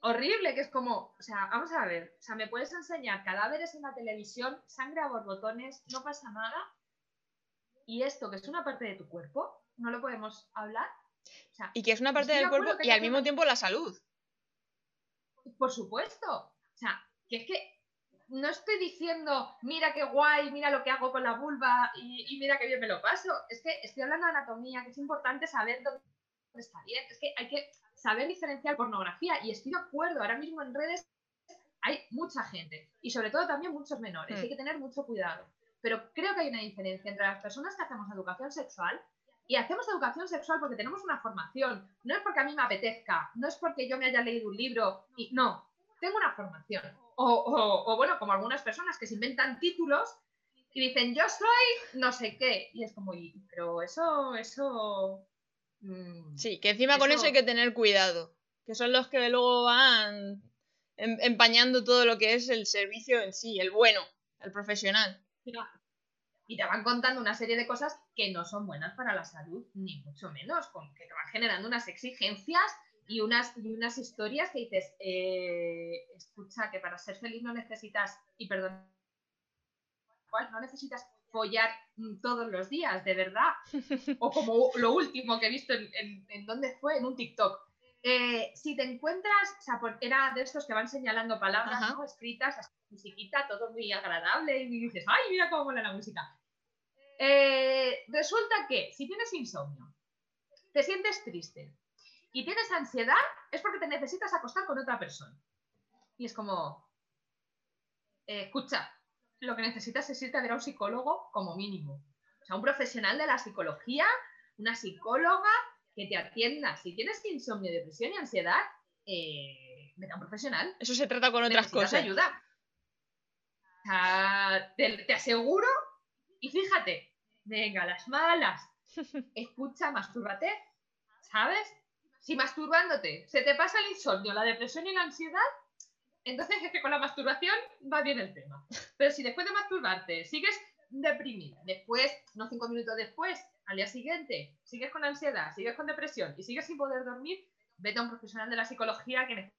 horrible, que es como, o sea, vamos a ver, o sea, me puedes enseñar cadáveres en la televisión, sangre a borbotones, no pasa nada. Y esto, que es una parte de tu cuerpo, no lo podemos hablar. O sea, Y que es una parte del cuerpo y al mismo tiempo la salud. Por supuesto. O sea, que es que no estoy diciendo, mira qué guay, mira lo que hago con la vulva y, y mira qué bien me lo paso. Es que estoy hablando de anatomía, que es importante saber dónde está bien. Es que hay que saber diferenciar pornografía y estoy de acuerdo. Ahora mismo en redes hay mucha gente y sobre todo también muchos menores. Mm. Hay que tener mucho cuidado. Pero creo que hay una diferencia entre las personas que hacemos educación sexual y hacemos educación sexual porque tenemos una formación. No es porque a mí me apetezca, no es porque yo me haya leído un libro. Y, no, tengo una formación. O, o- o, bueno, como algunas personas que se inventan títulos y dicen, yo soy no sé qué. Y es como, y- pero eso, eso... mm, Sí, que encima con Eso- hay que tener cuidado. Que son los que luego van em- empañando todo lo que es el servicio en sí, el bueno, el profesional. Y te van contando una serie de cosas que no son buenas para la salud, ni mucho menos, con que te van generando unas exigencias y unas, y unas historias que dices, eh, escucha, que para ser feliz no necesitas, y perdón, no necesitas follar mm, todos los días, de verdad. O como lo último que he visto en, en, en dónde fue, en un TikTok. Eh, si te encuentras, o sea, porque era de estos que van señalando palabras. ¿no? escritas, así, musiquita, todo muy agradable, y dices, ¡ay, mira cómo mola la música! Eh, resulta que si tienes insomnio, te sientes triste y tienes ansiedad, es porque te necesitas acostar con otra persona. Y es como, eh, escucha, lo que necesitas es irte a ver a un psicólogo como mínimo. O sea, un profesional de la psicología, una psicóloga que te atienda. Si tienes insomnio, depresión y ansiedad, eh, vete a un profesional. Eso se trata con otras Necesitas cosas. ayuda. O sea, te, te aseguro, y fíjate, venga, las malas, escucha, mastúrbate, ¿sabes? Si masturbándote se te pasa el insomnio, la depresión y la ansiedad, entonces es que con la masturbación va bien el tema. Pero si después de masturbarte sigues deprimida, después, no cinco minutos después, al día siguiente, sigues con ansiedad, sigues con depresión y sigues sin poder dormir, vete a un profesional de la psicología que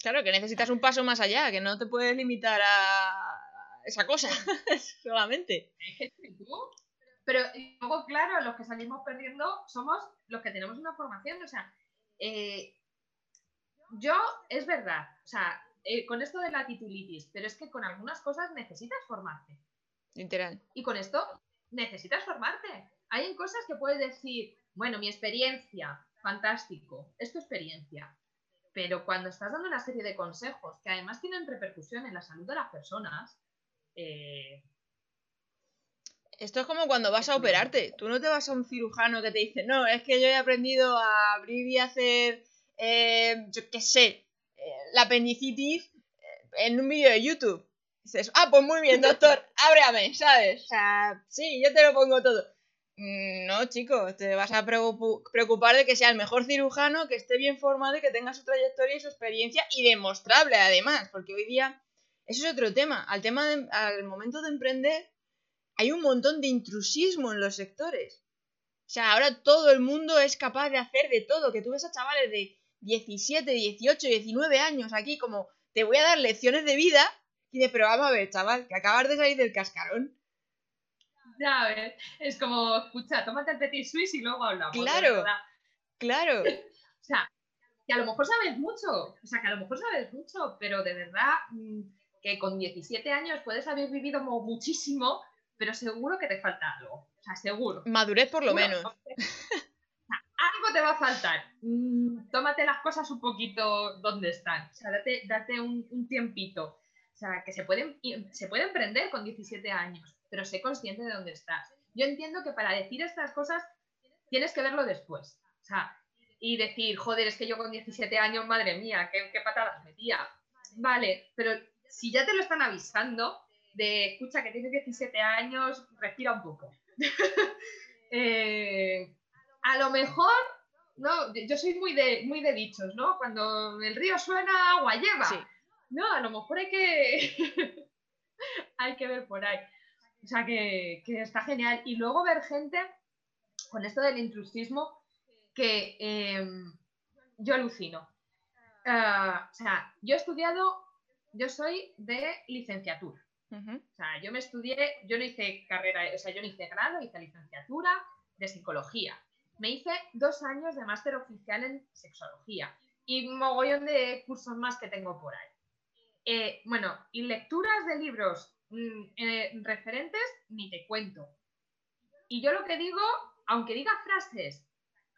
Claro, que necesitas un paso más allá, que no te puedes limitar a esa cosa solamente. Es que tú. Pero y luego, claro, los que salimos perdiendo somos los que tenemos una formación. O sea, eh, yo, es verdad, o sea, eh, con esto de la titulitis, pero es que con algunas cosas necesitas formarte. Literal. Y con esto necesitas formarte. Hay en cosas que puedes decir, bueno, mi experiencia, fantástico, es tu experiencia. Pero cuando estás dando una serie de consejos que además tienen repercusión en la salud de las personas, eh, Esto es como cuando vas a operarte. Tú no te vas a un cirujano que te dice, no, es que yo he aprendido a abrir y hacer, eh, yo qué sé, eh, la apendicitis eh, en un vídeo de YouTube. Dices, ah, pues muy bien, doctor, ábrame, ¿sabes? O sea, sí, yo te lo pongo todo. Mm, No, chico, te vas a preocu- preocupar de que sea el mejor cirujano, que esté bien formado y que tenga su trayectoria y su experiencia y demostrable además, porque hoy día eso es otro tema. Al tema de- al momento de emprender hay un montón de intrusismo en los sectores. O sea, ahora todo el mundo es capaz de hacer de todo, que tú ves a chavales de 17, 18, 19 años aquí como te voy a dar lecciones de vida y de pero vamos a ver, chaval, que acabas de salir del cascarón. ya ves, es como, escucha, tómate el petit suisse y luego hablamos. Claro. Claro. O sea, que a lo mejor sabes mucho, o sea, que a lo mejor sabes mucho, pero de verdad mm, que con 17 años puedes haber vivido mo- muchísimo, pero seguro que te falta algo. O sea, seguro. Madurez por lo Seguro. menos. Algo te va a faltar. Mm, tómate las cosas un poquito donde están. O sea, date, date un, un tiempito. O sea, que se pueden, se puede emprender con 17 años, pero sé consciente de dónde estás. Yo entiendo que para decir estas cosas tienes que verlo después. O sea, y decir, joder, es que yo con 17 años, madre mía, qué, qué patadas metía. Vale, pero si ya te lo están avisando, de escucha que tienes 17 años, respira un poco. Eh, a lo mejor, no, yo soy muy de, muy de dichos, ¿no? Cuando el río suena, agua lleva. Sí. No, a lo mejor hay que, hay que ver por ahí. O sea, que, que está genial. Y luego ver gente con esto del intrusismo que eh, yo alucino. Ah, o sea, yo he estudiado, yo soy de licenciatura. O sea, yo me estudié, yo no hice carrera, o sea, yo no hice grado, hice licenciatura de psicología. Me hice dos años de máster oficial en sexología y un mogollón de cursos más que tengo por ahí. Eh, bueno, y lecturas de libros mm, eh, referentes, ni te cuento. Y yo lo que digo, aunque diga frases,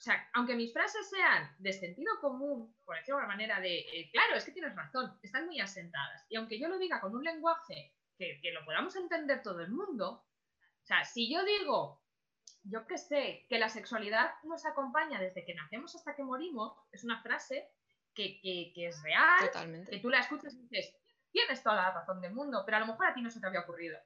sea, aunque mis frases sean de sentido común, por decirlo de una manera de, eh, claro, es que tienes razón, están muy asentadas. Y aunque yo lo diga con un lenguaje que, que lo podamos entender todo el mundo, o sea, si yo digo, yo qué sé, que la sexualidad nos acompaña desde que nacemos hasta que morimos, es una frase que, que- que es real, que Totalmente. tú la escuchas y dices, tienes toda la razón del mundo, pero a lo mejor a ti no se te había ocurrido.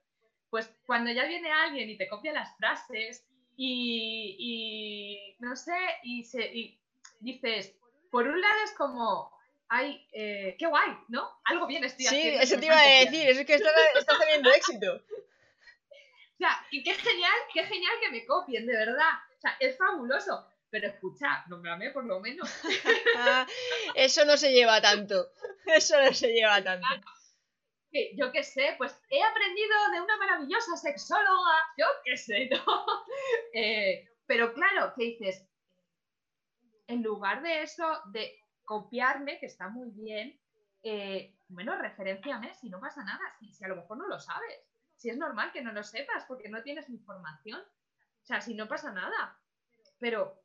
Pues cuando ya viene alguien y te copia las frases y, y no sé, y, se, y dices, por un lado es como, ay, eh, qué guay, ¿no? Algo bien estoy Sí, haciendo. eso que te iba a están copiando". decir, eso es que está, está teniendo éxito. O sea, y qué genial, qué genial que me copien, de verdad. O sea, es fabuloso. Pero escucha, nómbrame por lo menos. Ah, eso no se lleva tanto. Eso no se lleva tanto. Yo qué sé, pues he aprendido de una maravillosa sexóloga, yo qué sé, ¿no? Eh, pero claro, ¿qué dices? En lugar de eso, de copiarme, que está muy bien, eh, bueno, referenciame si no pasa nada, si, si a lo mejor no lo sabes, si es normal que no lo sepas porque no tienes información, o sea, si no pasa nada, pero,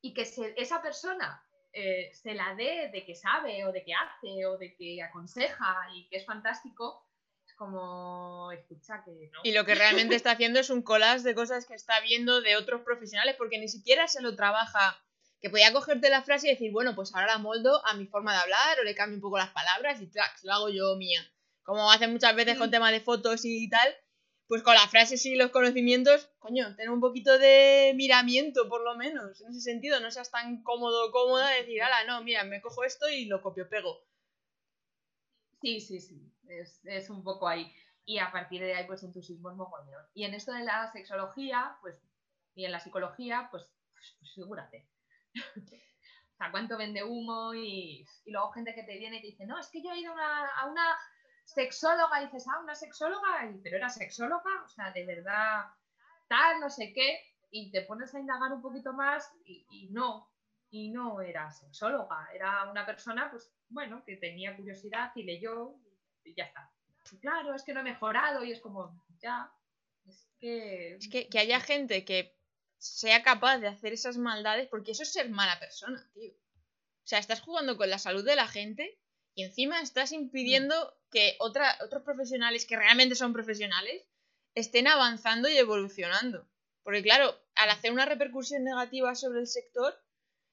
y que esa persona eh, se la dé de que sabe o de que hace o de que aconseja y que es fantástico, es como, escucha que no. Y lo que realmente está haciendo es un collage de cosas que está viendo de otros profesionales, porque ni siquiera se lo trabaja que podía cogerte la frase y decir, bueno, pues ahora la moldo a mi forma de hablar o le cambio un poco las palabras y tracks, lo hago yo mía. Como hacen muchas veces con temas de fotos y tal, pues con las frases y los conocimientos, coño, tener un poquito de miramiento por lo menos, en ese sentido, no seas tan cómodo cómoda de decir, ala, no, mira, me cojo esto y lo copio pego. Sí, sí, sí, es, es un poco ahí. Y a partir de ahí, pues entusiasmo es mogollón. Y en esto de la sexología, pues, y en la psicología, pues, pues, pues figúrate. o sea, cuánto vende humo y, y, luego gente que te viene y te dice, no, es que yo he ido una, a una sexóloga y dices, ah, una sexóloga, pero era sexóloga, o sea, de verdad, tal, no sé qué, y te pones a indagar un poquito más y, no, y no era sexóloga, era una persona, pues, bueno, que tenía curiosidad y leyó y ya está. claro, es que no he mejorado y es como, ya, es que... Es que, que haya gente que sea capaz de hacer esas maldades, porque eso es ser mala persona, tío. O sea, estás jugando con la salud de la gente y encima estás impidiendo mm. que otra, otros profesionales que realmente son profesionales estén avanzando y evolucionando. Porque claro, al hacer una repercusión negativa sobre el sector,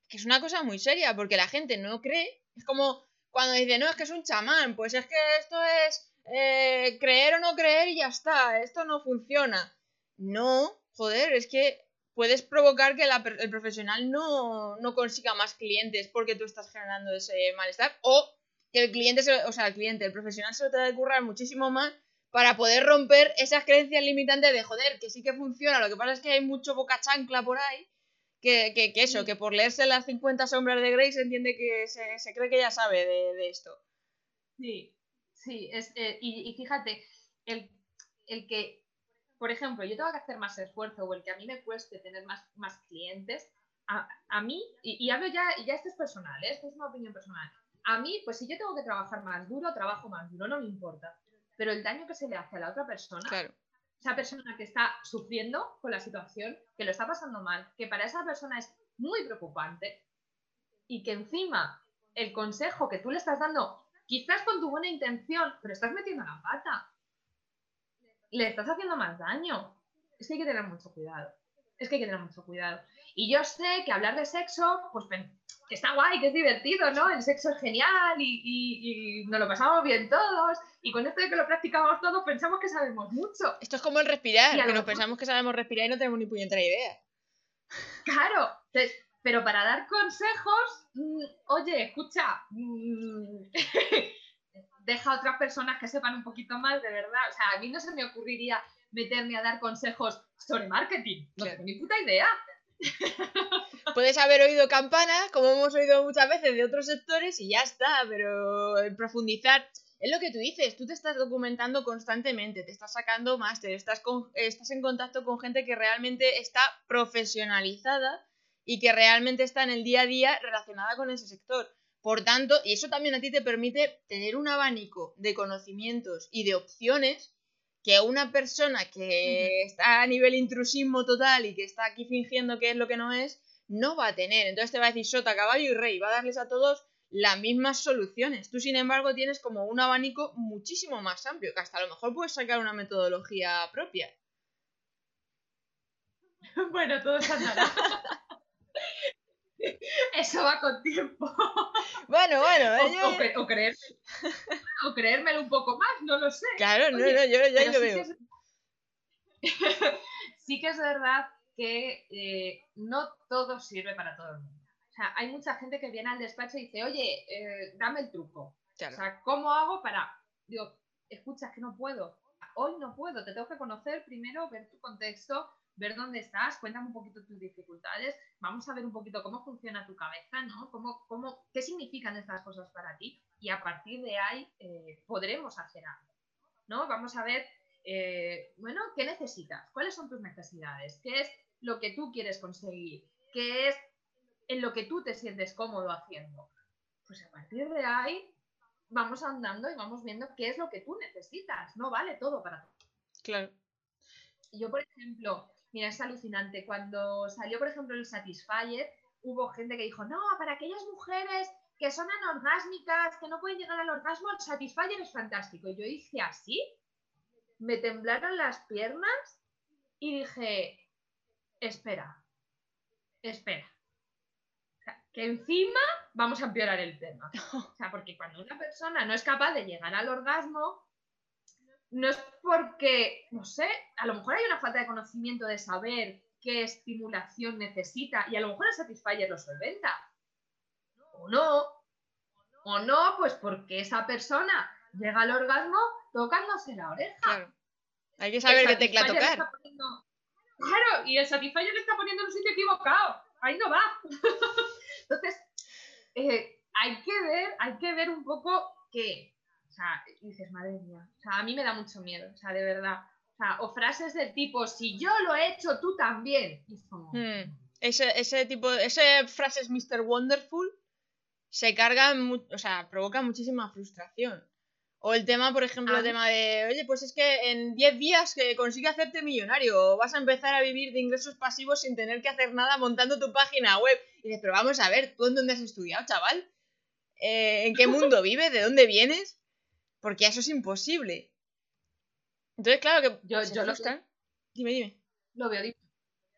que es una cosa muy seria, porque la gente no cree, es como cuando dice, no, es que es un chamán, pues es que esto es eh, creer o no creer y ya está, esto no funciona. No, joder, es que puedes provocar que el profesional no, no consiga más clientes porque tú estás generando ese malestar o que el cliente, o sea, el cliente, el profesional se lo tenga que currar muchísimo más para poder romper esas creencias limitantes de joder, que sí que funciona, lo que pasa es que hay mucho boca chancla por ahí, que, que, que eso, que por leerse las 50 sombras de Grey se entiende que se, se cree que ya sabe de, de esto. Sí, sí, es, eh, y, y, fíjate, el, el, que, por ejemplo, yo tengo que hacer más esfuerzo o el que a mí me cueste tener más, más clientes, a, a mí, y, y, hablo ya, ya esto es personal, ¿eh? esto es una opinión personal, a mí, pues si yo tengo que trabajar más duro, trabajo más duro, no me importa. Pero el daño que se le hace a la otra persona, esa persona que está sufriendo con la situación, que lo está pasando mal, que para esa persona es muy preocupante y que encima el consejo que tú le estás dando, quizás con tu buena intención, pero estás metiendo la pata, le estás haciendo más daño. Es que hay que tener mucho cuidado. Es que hay que tener mucho cuidado. Y yo sé que hablar de sexo, pues que está guay, que es divertido, ¿no? El sexo es genial y, y, nos lo pasamos bien todos. Y con esto de que lo practicamos todos, pensamos que sabemos mucho. Esto es como el respirar, que nos pensamos que sabemos respirar y no tenemos ni puñetera idea. Claro, pero para dar consejos, mmm, oye, escucha, mmm, deja a otras personas que sepan un poquito más, de verdad. O sea, a mí no se me ocurriría meterme a dar consejos sobre marketing. No tengo ni puta idea. Puedes haber oído campanas, como hemos oído muchas veces de otros sectores, y ya está, pero profundizar. Es lo que tú dices, tú te estás documentando constantemente, te estás sacando máster, estás, estás en contacto con gente que realmente está profesionalizada y que realmente está en el día a día relacionada con ese sector. Por tanto, y eso también a ti te permite tener un abanico de conocimientos y de opciones que una persona que está a nivel intrusismo total y que está aquí fingiendo que es lo que no es, no va a tener. Entonces te va a decir sota, caballo y rey, va a darles a todos las mismas soluciones. Tú, sin embargo, tienes como un abanico muchísimo más amplio, que hasta a lo mejor puedes sacar una metodología propia. bueno, todo andará. Eso va con tiempo. Bueno, bueno. O, o, o, creérmelo un poco más, no lo sé. Claro, no, no, yo ya lo veo. sí que es verdad que eh, no todo sirve para todo el mundo. O sea, hay mucha gente que viene al despacho y dice, oye, eh, dame el truco. O sea, ¿cómo hago para...? Digo, escucha, que no puedo. Hoy no puedo, te tengo que conocer primero, ver tu contexto, ver dónde estás, cuéntame un poquito tus dificultades, vamos a ver un poquito cómo funciona tu cabeza, ¿no? ¿Cómo, cómo, ¿Qué significan estas cosas para ti? Y a partir de ahí eh, podremos hacer algo, ¿no? Vamos a ver, eh, bueno, ¿qué necesitas? ¿Cuáles son tus necesidades? ¿Qué es lo que tú quieres conseguir? ¿Qué es en lo que tú te sientes cómodo haciendo? Pues a partir de ahí vamos andando y vamos viendo qué es lo que tú necesitas. No vale todo para ti. Claro. Yo, por ejemplo, Mira, es alucinante. Cuando salió, por ejemplo, el Satisfyer, hubo gente que dijo, no, para aquellas mujeres que son anorgásmicas, que no pueden llegar al orgasmo, el Satisfyer es fantástico. Y yo hice así, me temblaron las piernas y dije, espera, espera. que encima vamos a empeorar el tema. O sea, porque cuando una persona no es capaz de llegar al orgasmo, no es porque, no sé, a lo mejor hay una falta de conocimiento de saber qué estimulación necesita y a lo mejor el Satisfyer lo solventa. O no. O no, pues porque esa persona llega al orgasmo tocándose la oreja. Claro. Hay que saber qué tecla tocar. Claro, y el Satisfyer le está poniendo en un sitio equivocado. Ahí no va. Entonces, eh, hay que ver, hay que ver un poco que, o sea, dices, madre mía, o sea, a mí me da mucho miedo, o sea, de verdad. O, sea, o frases del tipo, si yo lo he hecho, tú también. Hmm. Ese, ese tipo, ese frases Mr. Wonderful se cargan, o sea, provoca muchísima frustración. O el tema, por ejemplo, el tema de, oye, pues es que en 10 días que consigue hacerte millonario, o vas a empezar a vivir de ingresos pasivos sin tener que hacer nada montando tu página web. Y dices, pero vamos a ver, ¿tú en dónde has estudiado, chaval? Eh, ¿En qué mundo vives? ¿De dónde vienes? Porque eso es imposible. Entonces, claro que yo, yo lo Dime, dime. Lo veo.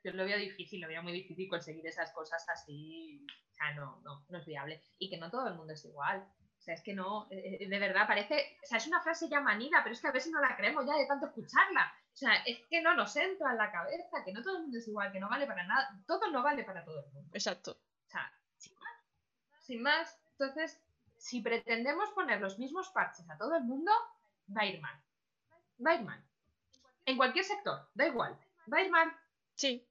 Yo lo veo difícil, lo veo muy difícil conseguir esas cosas así. O sea, no, no, no es viable. Y que no todo el mundo es igual. O sea, es que no, eh, eh, de verdad, parece, o sea, es una frase ya manida, pero es que a veces no la creemos ya de tanto escucharla. O sea, es que no nos entra en la cabeza, que no todo el mundo es igual, que no vale para nada, todo no vale para todo el mundo. Exacto. O sea, sin más. Sin más, entonces, si pretendemos poner los mismos parches a todo el mundo, va a ir mal. Va a ir mal. En cualquier sector, da igual, va a ir mal. Sí,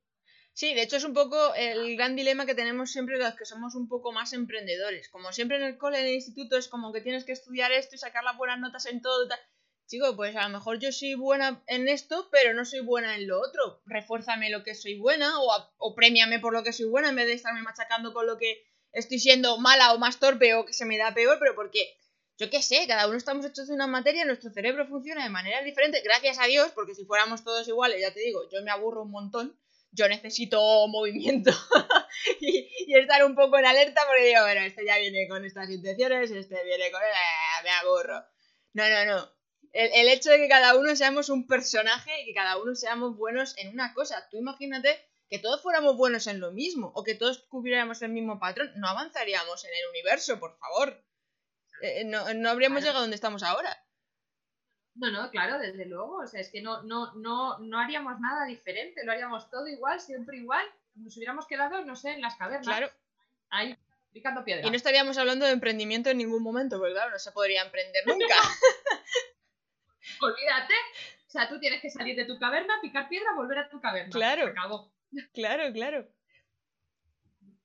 Sí, de hecho es un poco el gran dilema que tenemos siempre los que somos un poco más emprendedores. Como siempre en el cole, en el instituto, es como que tienes que estudiar esto y sacar las buenas notas en todo. Tal. Chico, pues a lo mejor yo soy buena en esto, pero no soy buena en lo otro. Refuérzame lo que soy buena o, o premiame por lo que soy buena en vez de estarme machacando con lo que estoy siendo mala o más torpe o que se me da peor, pero porque yo qué sé, cada uno estamos hechos de una materia, nuestro cerebro funciona de manera diferente, gracias a Dios, porque si fuéramos todos iguales, ya te digo, yo me aburro un montón yo necesito movimiento y, estar un poco en alerta porque digo, bueno, este ya viene con estas intenciones, este viene con... Eh, me aburro. No, no, no. El, el, hecho de que cada uno seamos un personaje y que cada uno seamos buenos en una cosa. Tú imagínate que todos fuéramos buenos en lo mismo o que todos cubriéramos el mismo patrón. No avanzaríamos en el universo, por favor. Eh, no, no, habríamos llegado donde estamos ahora. No, no, claro, desde luego. O sea, es que no, no, no, no haríamos nada diferente, lo haríamos todo igual, siempre igual. Nos hubiéramos quedado, no sé, en las cavernas. Claro. Ahí, picando piedra. Y no estaríamos hablando de emprendimiento en ningún momento, porque claro, no se podría emprender nunca. Olvídate. O sea, tú tienes que salir de tu caverna, picar piedra, volver a tu caverna. Claro. acabó. Claro, claro.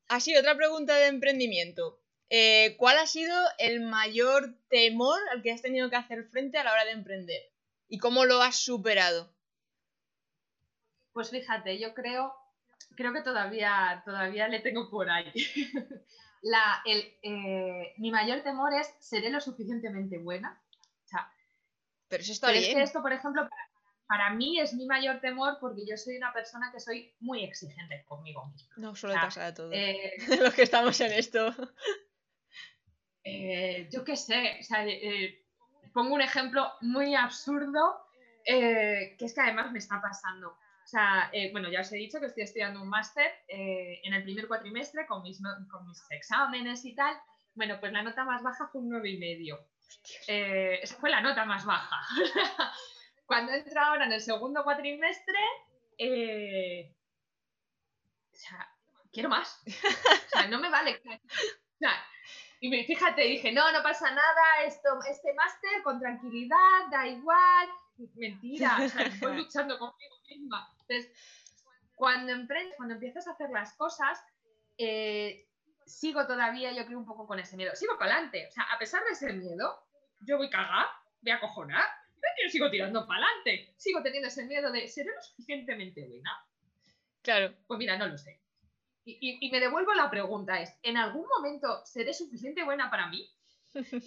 Así, otra pregunta de emprendimiento. Eh, ¿Cuál ha sido el mayor temor al que has tenido que hacer frente a la hora de emprender? ¿Y cómo lo has superado? Pues fíjate, yo creo, creo que todavía, todavía le tengo por ahí. la, el, eh, mi mayor temor es, ¿seré lo suficientemente buena? O sea, pero eso está bien. esto, por ejemplo, para, mí es mi mayor temor porque yo soy una persona que soy muy exigente conmigo misma. No, suele pasar a todos. Eh, Los que estamos en esto. Eh, yo qué sé, o sea, eh, pongo un ejemplo muy absurdo, eh, que es que además me está pasando. O sea, bueno, ya os he dicho que estoy estudiando un máster en el primer cuatrimestre con mis, con mis exámenes y tal. Bueno, pues la nota más baja fue un 9,5. Eh, esa fue la nota más baja. Cuando entro ahora en el segundo cuatrimestre, o sea, quiero más. O sea, no me vale. O sea, y fíjate, dije, no, no pasa nada, esto, este máster con tranquilidad, da igual. Mentira, o sea, estoy luchando conmigo misma. Entonces, cuando, emprendes, cuando empiezas a hacer las cosas, eh, sigo todavía, yo creo, un poco con ese miedo. Sigo para adelante. O sea, a pesar de ese miedo, yo voy a cagar, voy a cojonar, pero yo sigo tirando para adelante. Sigo teniendo ese miedo de, ¿seré lo suficientemente buena? Claro. Pues mira, no lo sé. Y, me devuelvo la pregunta, es, ¿en algún momento seré suficiente buena para mí?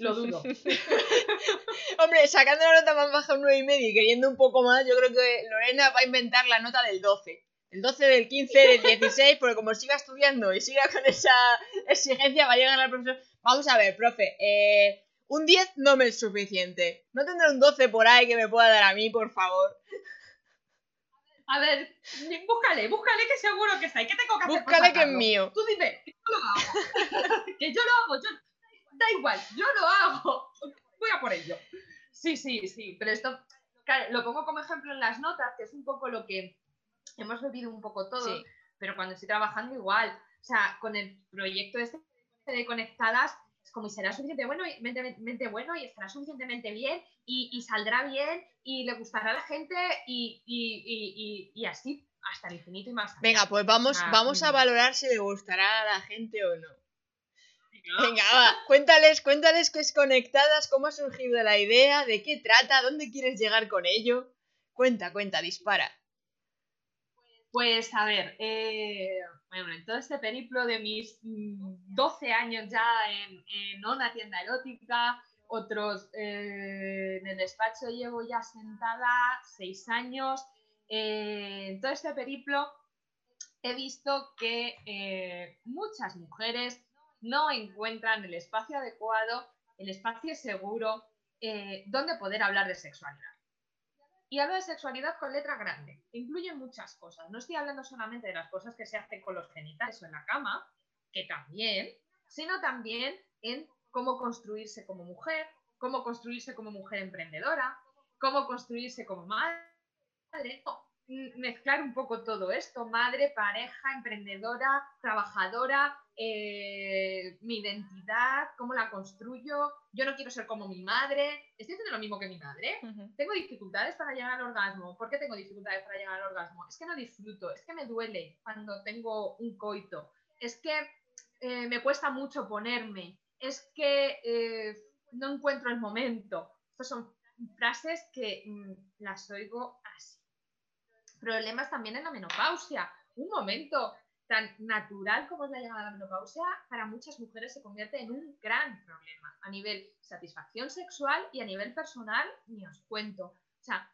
Lo dudo. Hombre, sacando la nota más baja un 9,5 y queriendo un poco más, yo creo que Lorena va a inventar la nota del 12. El 12, del 15, del 16, porque como siga estudiando y siga con esa exigencia, va a llegar al profesor. Vamos a ver, profe, eh, un 10 no me es suficiente. ¿No tendré un 12 por ahí que me pueda dar a mí, por favor? A ver, búscale, búscale que seguro que está. ¿Y qué tengo que hacer? Búscale que es mío. Tú dime, que yo lo hago. que yo lo hago. Yo... Da igual, yo lo hago. Voy a por ello. Sí, sí, sí. Pero esto, claro, lo pongo como ejemplo en las notas, que es un poco lo que hemos vivido un poco todos. Pero cuando estoy trabajando igual. O sea, con el proyecto este de Conectadas, como, y será suficientemente bueno, bueno y estará suficientemente bien y, saldrá bien y le gustará a la gente y, así hasta el infinito y más. Venga, pues vamos, vamos a mm. valorar si le gustará a la gente o no. Venga, va, cuéntales, cuéntales qué es Conectadas, cómo ha surgido la idea, de qué trata, dónde quieres llegar con ello. Cuenta, cuenta, dispara. Pues a ver, eh, bueno, en todo este periplo de mis 12 mm, años ya en, una tienda erótica, otros eh, en el despacho llevo ya sentada 6 años. Eh, en todo este periplo he visto que muchas mujeres no encuentran el espacio adecuado, el espacio seguro donde poder hablar de sexualidad. Y hablo de sexualidad con letra grande. Incluye muchas cosas. No estoy hablando solamente de las cosas que se hacen con los genitales o en la cama, que también, sino también en cómo construirse como mujer, cómo construirse como mujer emprendedora, cómo construirse como madre. Mezclar un poco todo esto, madre, pareja, emprendedora, trabajadora, eh, mi identidad, cómo la construyo, yo no quiero ser como mi madre, estoy haciendo lo mismo que mi madre, tengo dificultades para llegar al orgasmo, ¿por qué tengo dificultades para llegar al orgasmo? Es que no disfruto, es que me duele cuando tengo un coito, es que eh, me cuesta mucho ponerme, es que eh, no encuentro el momento. Estas son frases que mm, las oigo así. Problemas también en la menopausia. Un momento, tan natural como es la llegada a la menopausia, para muchas mujeres se convierte en un gran problema a nivel satisfacción sexual y a nivel personal, ni os cuento. O sea,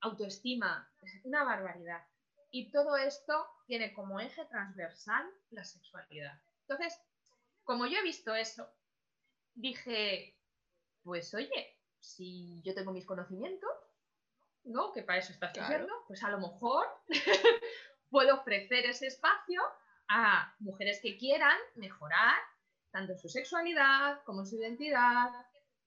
autoestima, es una barbaridad. Y todo esto tiene como eje transversal la sexualidad. Entonces, como yo he visto eso, dije, pues oye, si yo tengo mis conocimientos, ¿no? Que para eso está haciendo, pues a lo mejor puedo ofrecer ese espacio a mujeres que quieran mejorar tanto su sexualidad como su identidad,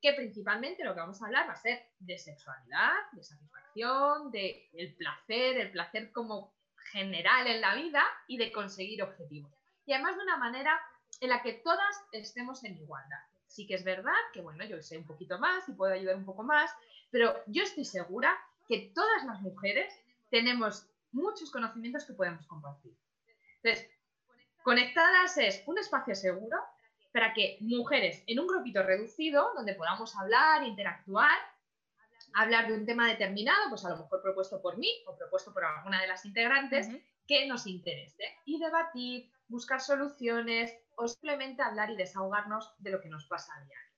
que principalmente lo que vamos a hablar va a ser de sexualidad, de satisfacción, de el placer, el placer como general en la vida y de conseguir objetivos. Y además de una manera en la que todas estemos en igualdad. Sí que es verdad que, bueno, yo sé un poquito más y puedo ayudar un poco más, pero yo estoy segura que todas las mujeres tenemos muchos conocimientos que podemos compartir. Entonces, Conectadas es un espacio seguro para que mujeres en un grupito reducido, donde podamos hablar, interactuar, hablar de un tema determinado, pues a lo mejor propuesto por mí o propuesto por alguna de las integrantes, que nos interese y debatir, buscar soluciones o simplemente hablar y desahogarnos de lo que nos pasa a diario.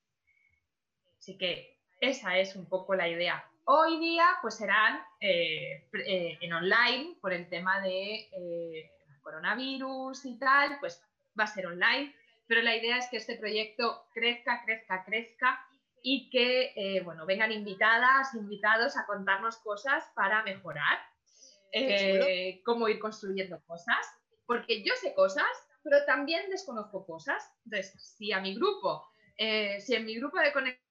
Así que esa es un poco la idea Hoy día, pues serán eh, eh, en online por el tema de eh, coronavirus y tal, pues va a ser online. Pero la idea es que este proyecto crezca, crezca, crezca y que, bueno, vengan invitadas, invitados a contarnos cosas para mejorar, cómo ir construyendo cosas, porque yo sé cosas, pero también desconozco cosas. Entonces, si a mi grupo, si en mi grupo de conexión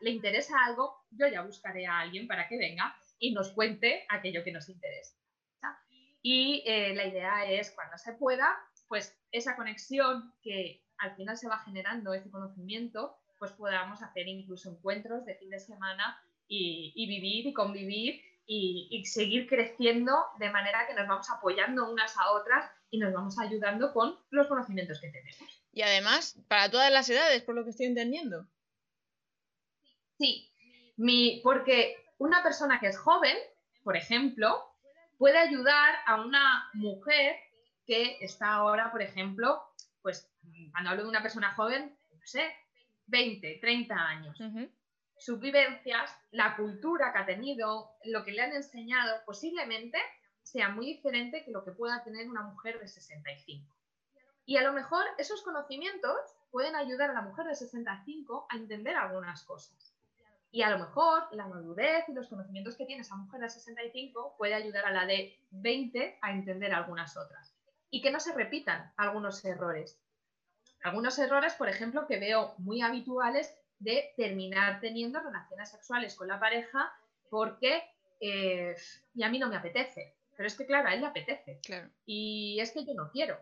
le interesa algo, yo ya buscaré a alguien para que venga y nos cuente aquello que nos interesa. Y eh, la idea es, cuando se pueda, pues esa conexión que al final se va generando, ese conocimiento, pues podamos hacer incluso encuentros de fin de semana y, vivir y convivir y, y, seguir creciendo de manera que nos vamos apoyando unas a otras y nos vamos ayudando con los conocimientos que tenemos. Y además, para todas las edades, por lo que estoy entendiendo. Sí, mi, porque una persona que es joven, por ejemplo, puede ayudar a una mujer que está ahora, por ejemplo, pues cuando hablo de una persona joven, no sé, 20, 30 años. Sus vivencias, la cultura que ha tenido, lo que le han enseñado, posiblemente sea muy diferente que lo que pueda tener una mujer de 65. Y a lo mejor esos conocimientos pueden ayudar a la mujer de 65 a entender algunas cosas. Y a lo mejor la madurez y los conocimientos que tiene esa mujer de 65 puede ayudar a la de 20 a entender algunas otras. Y que no se repitan algunos errores. Algunos errores, por ejemplo, que veo muy habituales de terminar teniendo relaciones sexuales con la pareja porque eh, y a mí no me apetece. Pero es que, claro, a él le apetece. Y es que yo no quiero.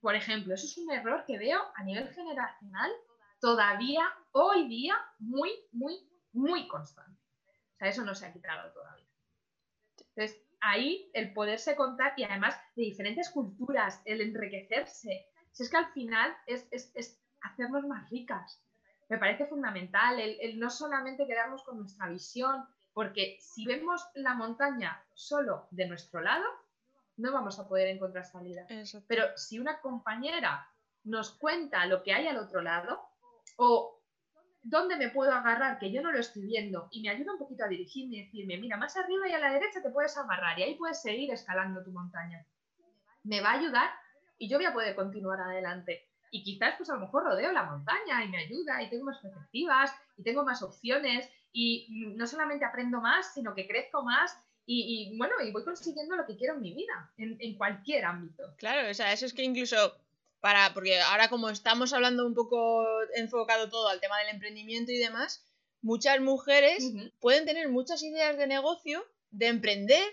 Por ejemplo, eso es un error que veo a nivel generacional todavía, hoy día, muy, muy, muy constante. O sea, eso no se ha quitado todavía. Entonces, ahí el poderse contar y además de diferentes culturas, el enriquecerse. Si es que al final es, hacernos más ricas. Me parece fundamental el no solamente quedarnos con nuestra visión, porque si vemos la montaña solo de nuestro lado, no vamos a poder encontrar salida. Pero si una compañera nos cuenta lo que hay al otro lado, o dónde me puedo agarrar, que yo no lo estoy viendo, y me ayuda un poquito a dirigirme y decirme, mira, más arriba y a la derecha te puedes agarrar y ahí puedes seguir escalando tu montaña. Me va a ayudar y yo voy a poder continuar adelante. Y quizás pues a lo mejor rodeo la montaña y me ayuda y tengo más perspectivas y tengo más opciones y no solamente aprendo más, sino que crezco más y, bueno, y voy consiguiendo lo que quiero en mi vida, en, cualquier ámbito. Claro, o sea, eso es que incluso para, porque ahora como estamos hablando un poco enfocado todo al tema del emprendimiento y demás, muchas mujeres pueden tener muchas ideas de negocio, de emprender,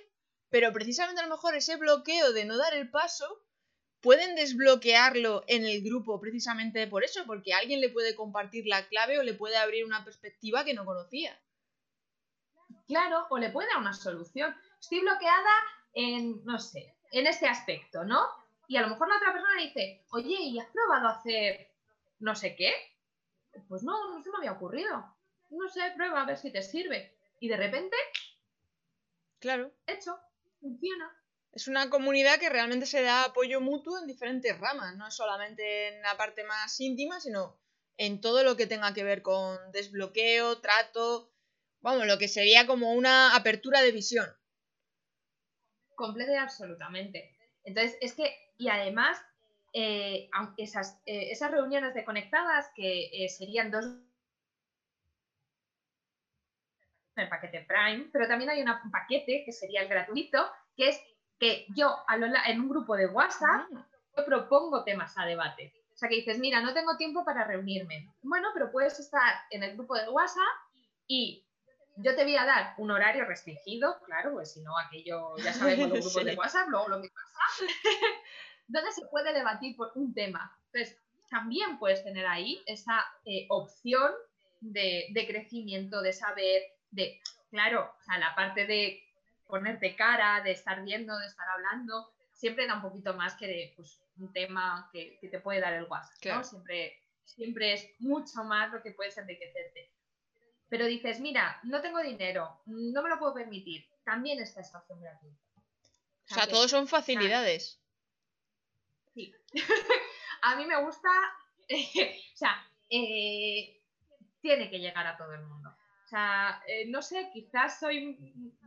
pero precisamente a lo mejor ese bloqueo de no dar el paso pueden desbloquearlo en el grupo precisamente por eso, porque alguien le puede compartir la clave o le puede abrir una perspectiva que no conocía. Claro, o le puede dar una solución. Estoy bloqueada en, no sé, en este aspecto, ¿no? Y a lo mejor la otra persona dice, oye, ¿y has probado hacer no sé qué? Pues no, no se me había ocurrido. No sé, prueba a ver si te sirve. Y de repente, claro, hecho, funciona. Es una comunidad que realmente se da apoyo mutuo en diferentes ramas, no solamente en la parte más íntima, sino en todo lo que tenga que ver con desbloqueo, trato, vamos, lo que sería como una apertura de visión. Completa y absolutamente. Entonces, es que, y además, eh, esas, eh, esas reuniones de conectadas que eh, serían dos el paquete Prime, pero también hay un paquete que sería el gratuito, que es que yo en un grupo de WhatsApp ah. propongo temas a debate. O sea, que dices, mira, no tengo tiempo para reunirme. Bueno, pero puedes estar en el grupo de WhatsApp y yo te voy a dar un horario restringido, claro, pues si no, aquello ya sabemos los grupos de WhatsApp, luego lo que pasa, donde se puede debatir por un tema. Entonces, también puedes tener ahí esa eh, opción de, de, crecimiento, de saber, de, claro, o sea, la parte de ponerte cara, de estar viendo, de estar hablando, siempre da un poquito más que pues, un tema que, te puede dar el WhatsApp, ¿no? Siempre, siempre es mucho más lo que puedes enriquecerte. Pero dices, mira, no tengo dinero, no me lo puedo permitir, también está esta opción gratuita. O sea, todos son facilidades. Sí. a mí me gusta, o sea, eh, tiene que llegar a todo el mundo sea, eh, no sé, quizás soy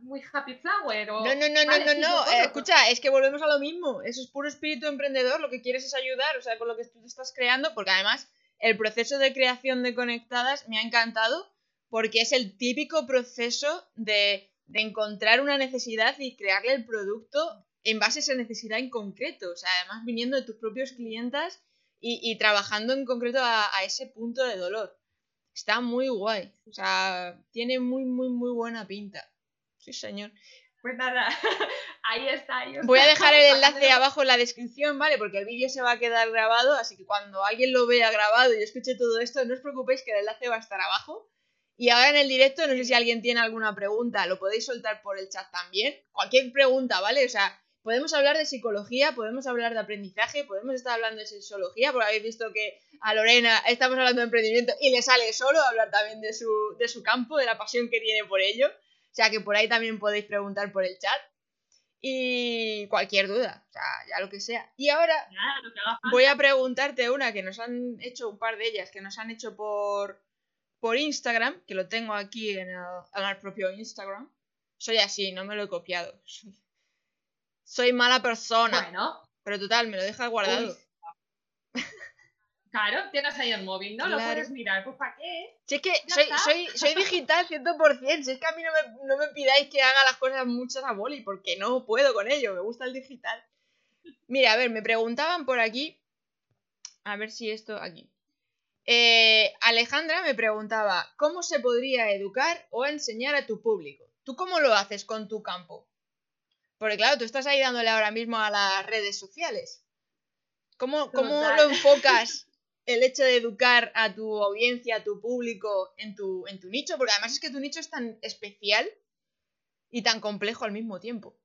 muy happy flower o... No, no, no, no, no, no. Eh, escucha, es que volvemos a lo mismo. Eso es puro espíritu emprendedor, lo que quieres es ayudar, o sea, con lo que tú te estás creando, porque además el proceso de creación de conectadas me ha encantado porque es el típico proceso de, de encontrar una necesidad y crearle el producto en base a esa necesidad en concreto, o sea, además viniendo de tus propios clientes y, y trabajando en concreto a, a ese punto de dolor. Está muy guay. O sea, tiene muy, muy, muy buena pinta. Sí, señor. Pues nada, ahí está, Voy a dejar el enlace abajo en la descripción, ¿vale? Porque el vídeo se va a quedar grabado, así que cuando alguien lo vea grabado y escuche todo esto, no os preocupéis que el enlace va a estar abajo. Y ahora en el directo, no sé si alguien tiene alguna pregunta, lo podéis soltar por el chat también. Cualquier pregunta, ¿vale? O sea, podemos hablar de psicología, podemos hablar de aprendizaje, podemos estar hablando de sexología, porque habéis visto que a Lorena estamos hablando de emprendimiento y le sale solo hablar también de su, de su campo, de la pasión que tiene por ello. O sea que por ahí también podéis preguntar por el chat. Y cualquier duda, o sea, ya lo que sea. Y ahora voy a preguntarte una que nos han hecho, un par de ellas, que nos han hecho por, por Instagram, que lo tengo aquí en el, en el propio Instagram. Soy así, no me lo he copiado. Soy mala persona. Bueno. Pero total, me lo deja guardado. Claro, tienes ahí el móvil, ¿no? Lo puedes mirar. Pues ¿para qué? Si es que soy, soy, soy digital 100%, si es que a mí no me, no me pidáis que haga las cosas muchas a boli, porque no puedo con ello, me gusta el digital. Mira, a ver, me preguntaban por aquí, a ver si esto aquí. Eh, Alejandra me preguntaba, ¿cómo se podría educar o enseñar a tu público? ¿Tú cómo lo haces con tu campo? Porque claro, tú estás ahí dándole ahora mismo a las redes sociales. ¿Cómo, cómo lo enfocas el hecho de educar a tu audiencia, a tu público en tu, en tu nicho? Porque además es que tu nicho es tan especial y tan complejo al mismo tiempo.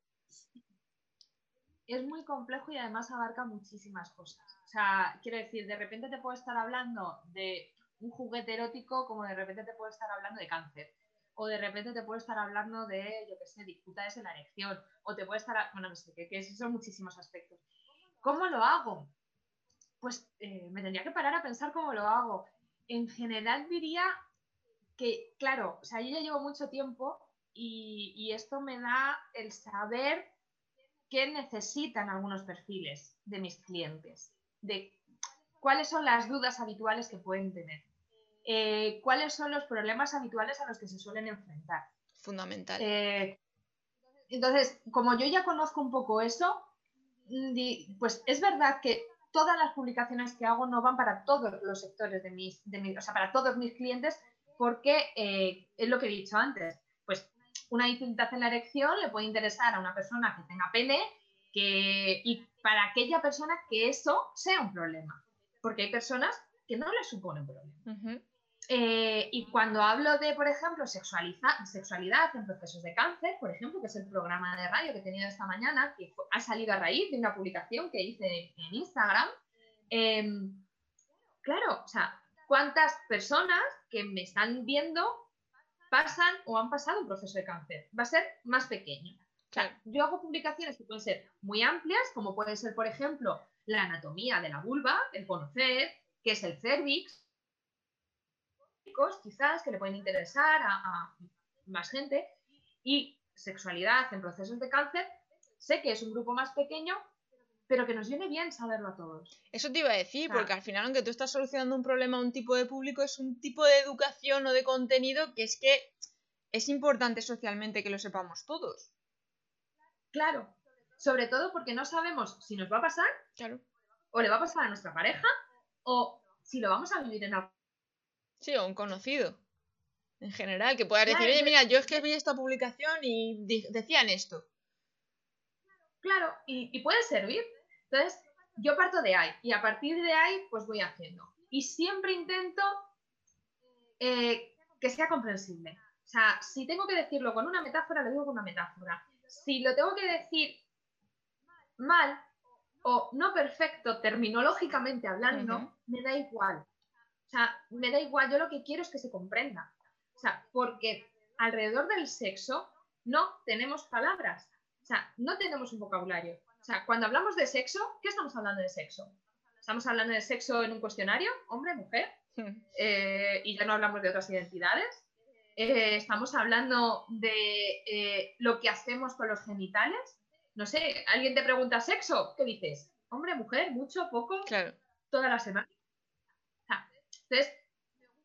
Es muy complejo y además abarca muchísimas cosas. O sea, quiero decir, de repente te puedo estar hablando de un juguete erótico como de repente te puedo estar hablando de cáncer. O de repente te puedo estar hablando de, yo qué sé, dificultades en la erección. O te puede estar, bueno, no sé, que, que son muchísimos aspectos. ¿Cómo lo hago? Pues eh, me tendría que parar a pensar cómo lo hago. En general diría que, claro, o sea, yo ya llevo mucho tiempo y, y esto me da el saber qué necesitan algunos perfiles de mis clientes, de cuáles son las dudas habituales que pueden tener, eh, cuáles son los problemas habituales a los que se suelen enfrentar. Fundamental. Eh, entonces, como yo ya conozco un poco eso, mm, pues es verdad que todas las publicaciones que hago no van para todos los sectores de mis, de mis- o sea, para todos mis clientes, porque eh, es lo que he dicho antes, una dificultad en la erección le puede interesar a una persona que tenga pene que, y para aquella persona que eso sea un problema, porque hay personas que no les supone un problema. Eh, y cuando hablo de, por ejemplo, sexualidad en procesos de cáncer, por ejemplo, que es el programa de radio que he tenido esta mañana, que ha salido a raíz de una publicación que hice en Instagram, em, claro, o sea, ¿cuántas personas que me están viendo pasan o han pasado un proceso de cáncer? Va a ser más pequeño. O sea, yo hago publicaciones que pueden ser muy amplias, como puede ser, por ejemplo, la anatomía de la vulva, el conocer, qué es el cervix, quizás que le pueden interesar a, a más gente, y sexualidad en procesos de cáncer, sé que es un grupo más pequeño, pero que nos viene bien saberlo a todos. Eso te iba a decir, Claro. porque al final, aunque tú estás solucionando un problema a un tipo de público, es un tipo de educación o de contenido que es que es importante socialmente que lo sepamos todos. Claro, sobre todo porque no sabemos si nos va a pasar Claro. o le va a pasar a nuestra pareja o si lo vamos a vivir en algo. Sí, o un conocido. En general, que puedas decir, Claro, oye, yo- mira, yo es que vi esta publicación y decían esto. Claro, y, y puede servir. Entonces, yo parto de ahí y a partir de ahí, pues voy haciendo. Y siempre intento eh, que sea comprensible. O sea, si tengo que decirlo con una metáfora, lo digo con una metáfora. Si lo tengo que decir mal o no perfecto terminológicamente hablando, me da igual. O sea, me da igual, yo lo que quiero es que se comprenda. O sea, porque alrededor del sexo no tenemos palabras. O sea, no tenemos un vocabulario. O sea, cuando hablamos de sexo, ¿qué estamos hablando de sexo? ¿Estamos hablando de sexo en un cuestionario? ¿Hombre, mujer? Eh, y ya no hablamos de otras identidades. Eh, estamos hablando de eh, lo que hacemos con los genitales. No sé, alguien te pregunta sexo, ¿qué dices? Hombre, mujer, mucho, poco, Claro. toda la semana. Entonces,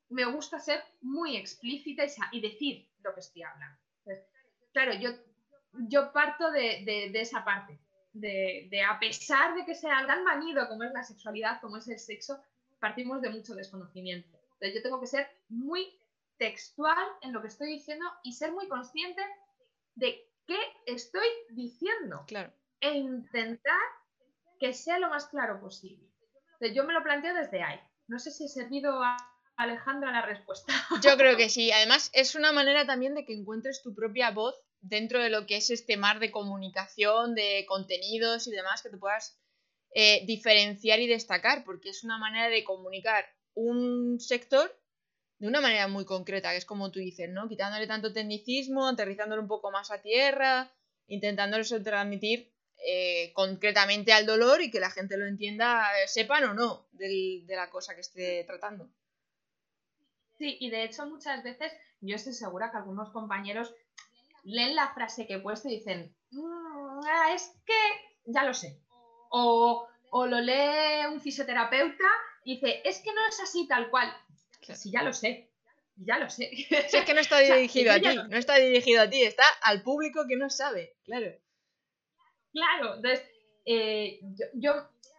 me gusta ser muy explícita y, decir lo que estoy hablando. Entonces, claro, yo, yo parto de, de- de esa parte, de, de a pesar de que sea tan manido como es la sexualidad, como es el sexo, partimos de mucho desconocimiento. Entonces, yo tengo que ser muy textual en lo que estoy diciendo y ser muy consciente de qué estoy diciendo Claro. e intentar que sea lo más claro posible. Entonces, yo me lo planteo desde ahí. No sé si he servido a Alejandra la respuesta. Yo creo que sí. Además, es una manera también de que encuentres tu propia voz dentro de lo que es este mar de comunicación, de contenidos y demás, que te puedas eh, diferenciar y destacar, porque es una manera de comunicar un sector de una manera muy concreta, que es como tú dices, ¿no? Quitándole tanto tecnicismo, aterrizándolo un poco más a tierra, intentándolo transmitir eh, concretamente al dolor y que la gente lo entienda, sepan o no, del- de la cosa que esté tratando. Sí, y de hecho muchas veces yo estoy segura que algunos compañeros leen la frase que he puesto y dicen, "Mm, ah, es que ya lo sé. O, o lo lee un fisioterapeuta dice, es que no es así tal cual. Sí, ya lo sé, ya lo sé. Si es que no está dirigido a ti, no está dirigido a ti, está al público que no sabe, claro. Claro, entonces, eh, yo,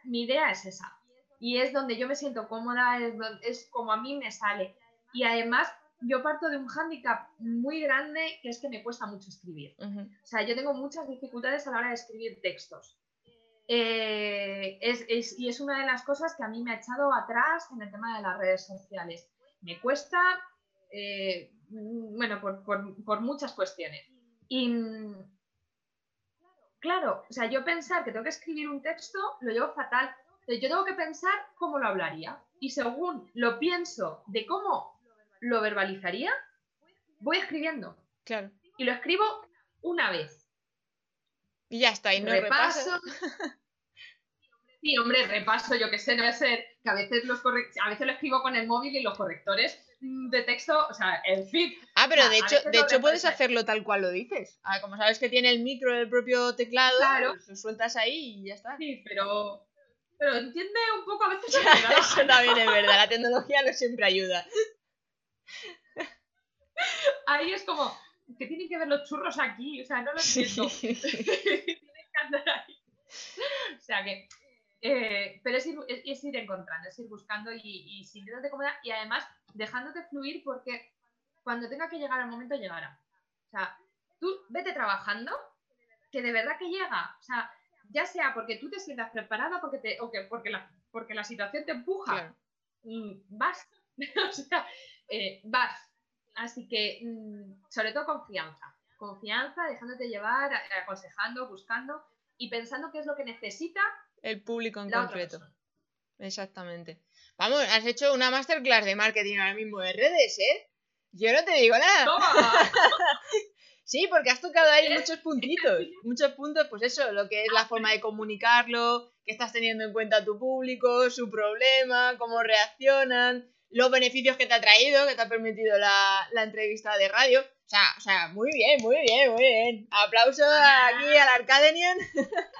mi idea es esa. Y es donde yo me siento cómoda, es, es como a mí me sale. Y además, yo parto de un hándicap muy grande que es que me cuesta mucho escribir. O sea, yo tengo muchas dificultades a la hora de escribir textos. Eh, es, y es una de las cosas que a mí me ha echado atrás en el tema de las redes sociales. Me cuesta, eh, bueno, por, muchas cuestiones. Y claro, o sea, yo pensar que tengo que escribir un texto lo llevo fatal. Yo tengo que pensar cómo lo hablaría. Y según lo pienso de cómo lo verbalizaría, voy escribiendo. Claro. Y lo escribo una vez. Y ya está, y no repaso. Sí, hombre, repaso, yo que sé, no ser que a veces los a veces lo escribo con el móvil y los correctores de texto, o sea, el feed. Ah, pero de hecho, de hecho puedes hacerlo tal cual lo dices. Ah, como sabes que tiene el micro del propio teclado, claro. Pues lo sueltas ahí y ya está. Sí, pero pero entiende un poco a veces. Eso también es verdad, la tecnología no siempre ayuda. Ahí es como, que tienen que ver los churros aquí? O sea, no lo entiendo. O sea que. Eh, pero es ir, es, ir, encontrando, es ir buscando y, y sintiéndote cómoda y además dejándote fluir porque cuando tenga que llegar el momento llegará. O sea, tú vete trabajando, que de verdad que llega. O sea, ya sea porque tú te sientas preparada porque te, o que porque, la, porque la situación te empuja, mm, vas. o sea, eh, vas. Así que, mm, sobre todo confianza. Confianza, dejándote llevar, aconsejando, buscando y pensando qué es lo que necesita el público en concreto. Exactamente. Vamos, has hecho una masterclass de marketing ahora mismo de redes, ¿eh? Yo no te digo nada. sí, porque has tocado ahí muchos puntitos. Muchos puntos, pues eso, lo que es la forma de comunicarlo, que estás teniendo en cuenta tu público, su problema, cómo reaccionan, los beneficios que te ha traído, que te ha permitido la, entrevista de radio. O sea, o sea, muy bien, muy bien, muy bien. Aplauso aquí al Arcadenian.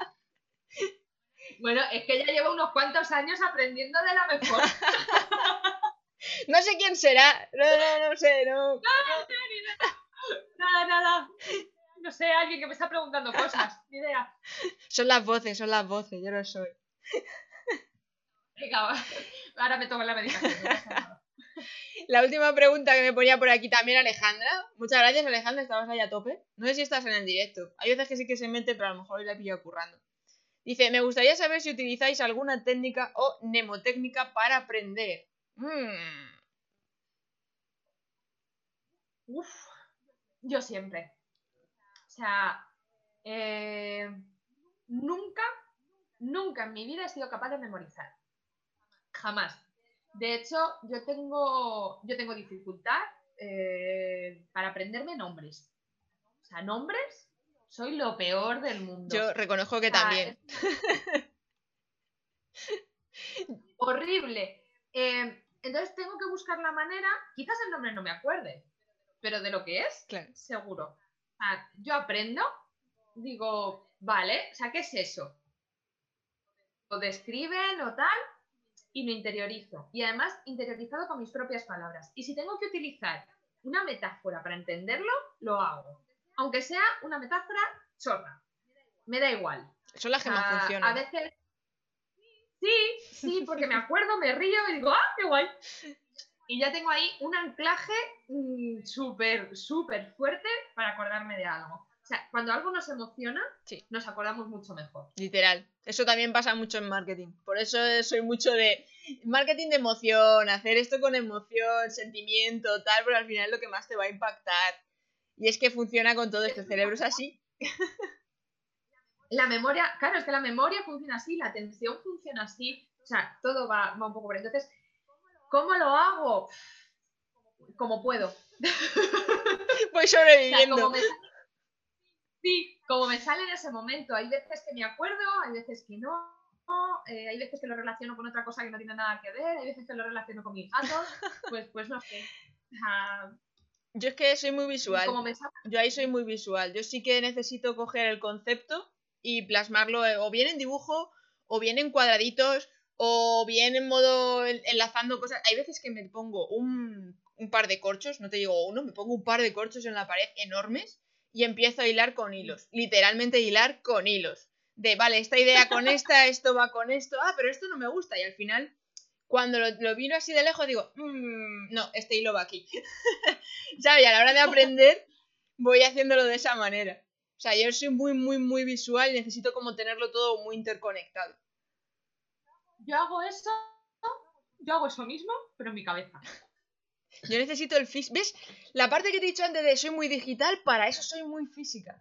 Bueno, es que ella lleva unos cuantos años aprendiendo de la mejor. no sé quién será. No, no, no sé, no. No, nada, nada. No sé, alguien que me está preguntando cosas. Ni idea. Son las voces, son las voces, yo no soy. Ahora me tomo la medicación. La última pregunta que me ponía por aquí también Alejandra. Muchas gracias, Alejandra, estabas ahí a tope. No sé si estás en el directo. Hay veces que sí que se mete, pero a lo mejor hoy la he pillado currando. Dice, me gustaría saber si utilizáis alguna técnica o mnemotécnica para aprender. Mm. Uf, yo siempre. O sea, eh, nunca, nunca en mi vida he sido capaz de memorizar. Jamás. De hecho, yo tengo, yo tengo dificultad eh, para aprenderme nombres. O sea, nombres, soy lo peor del mundo. Yo reconozco que también. horrible. Eh, entonces tengo que buscar la manera, quizás el nombre no me acuerde, pero de lo que es, seguro. yo aprendo, digo, vale, o sea, ¿qué es eso? Lo describen o tal, y lo interiorizo. Y además interiorizado con mis propias palabras. Y si tengo que utilizar una metáfora para entenderlo, lo hago. Aunque sea una metáfora chorra. Me da igual. Son las que más funcionan. A veces. Sí, sí, porque me acuerdo, me río y digo, ¡ah, qué guay! Y ya tengo ahí un anclaje mm, súper, súper fuerte para acordarme de algo. O sea, cuando algo nos emociona, nos acordamos mucho mejor. Literal. Eso también pasa mucho en marketing. Por eso soy mucho de marketing de emoción, hacer esto con emoción, sentimiento, tal, pero al final es lo que más te va a impactar. Y es que funciona con todo este cerebro es así. La memoria, claro, es que la memoria funciona así, la atención funciona así, o sea, todo va, un poco por ahí. Entonces, ¿cómo lo hago? Como puedo. Voy sobreviviendo. Sí, como me sale en ese momento. Hay veces que me acuerdo, hay veces que no. Eh, hay veces que lo relaciono con otra cosa que no tiene nada que ver, hay veces que lo relaciono con mis gatos, pues, pues no sé. yo es que soy muy visual. Yo ahí soy muy visual. Yo sí que necesito coger el concepto y plasmarlo eh, o bien en dibujo, o bien en cuadraditos, O bien en modo enlazando cosas. Hay veces que me pongo un, un par de corchos, no te digo uno, me pongo un par de corchos en la pared enormes y empiezo a hilar con hilos. Literalmente hilar con hilos. De, vale, esta idea con esta, esto va con esto, ah, pero esto no me gusta. Y al final, cuando lo, miro así de lejos, digo, mmm, no, este hilo va aquí. ¿Sabes? Y a la hora de aprender, voy haciéndolo de esa manera. O sea, yo soy muy, muy, muy visual y necesito como tenerlo todo muy interconectado. Yo hago eso, yo hago eso mismo, pero en mi cabeza. Yo necesito el físico. ¿Ves? La parte que te he dicho antes de soy muy digital, para eso soy muy física.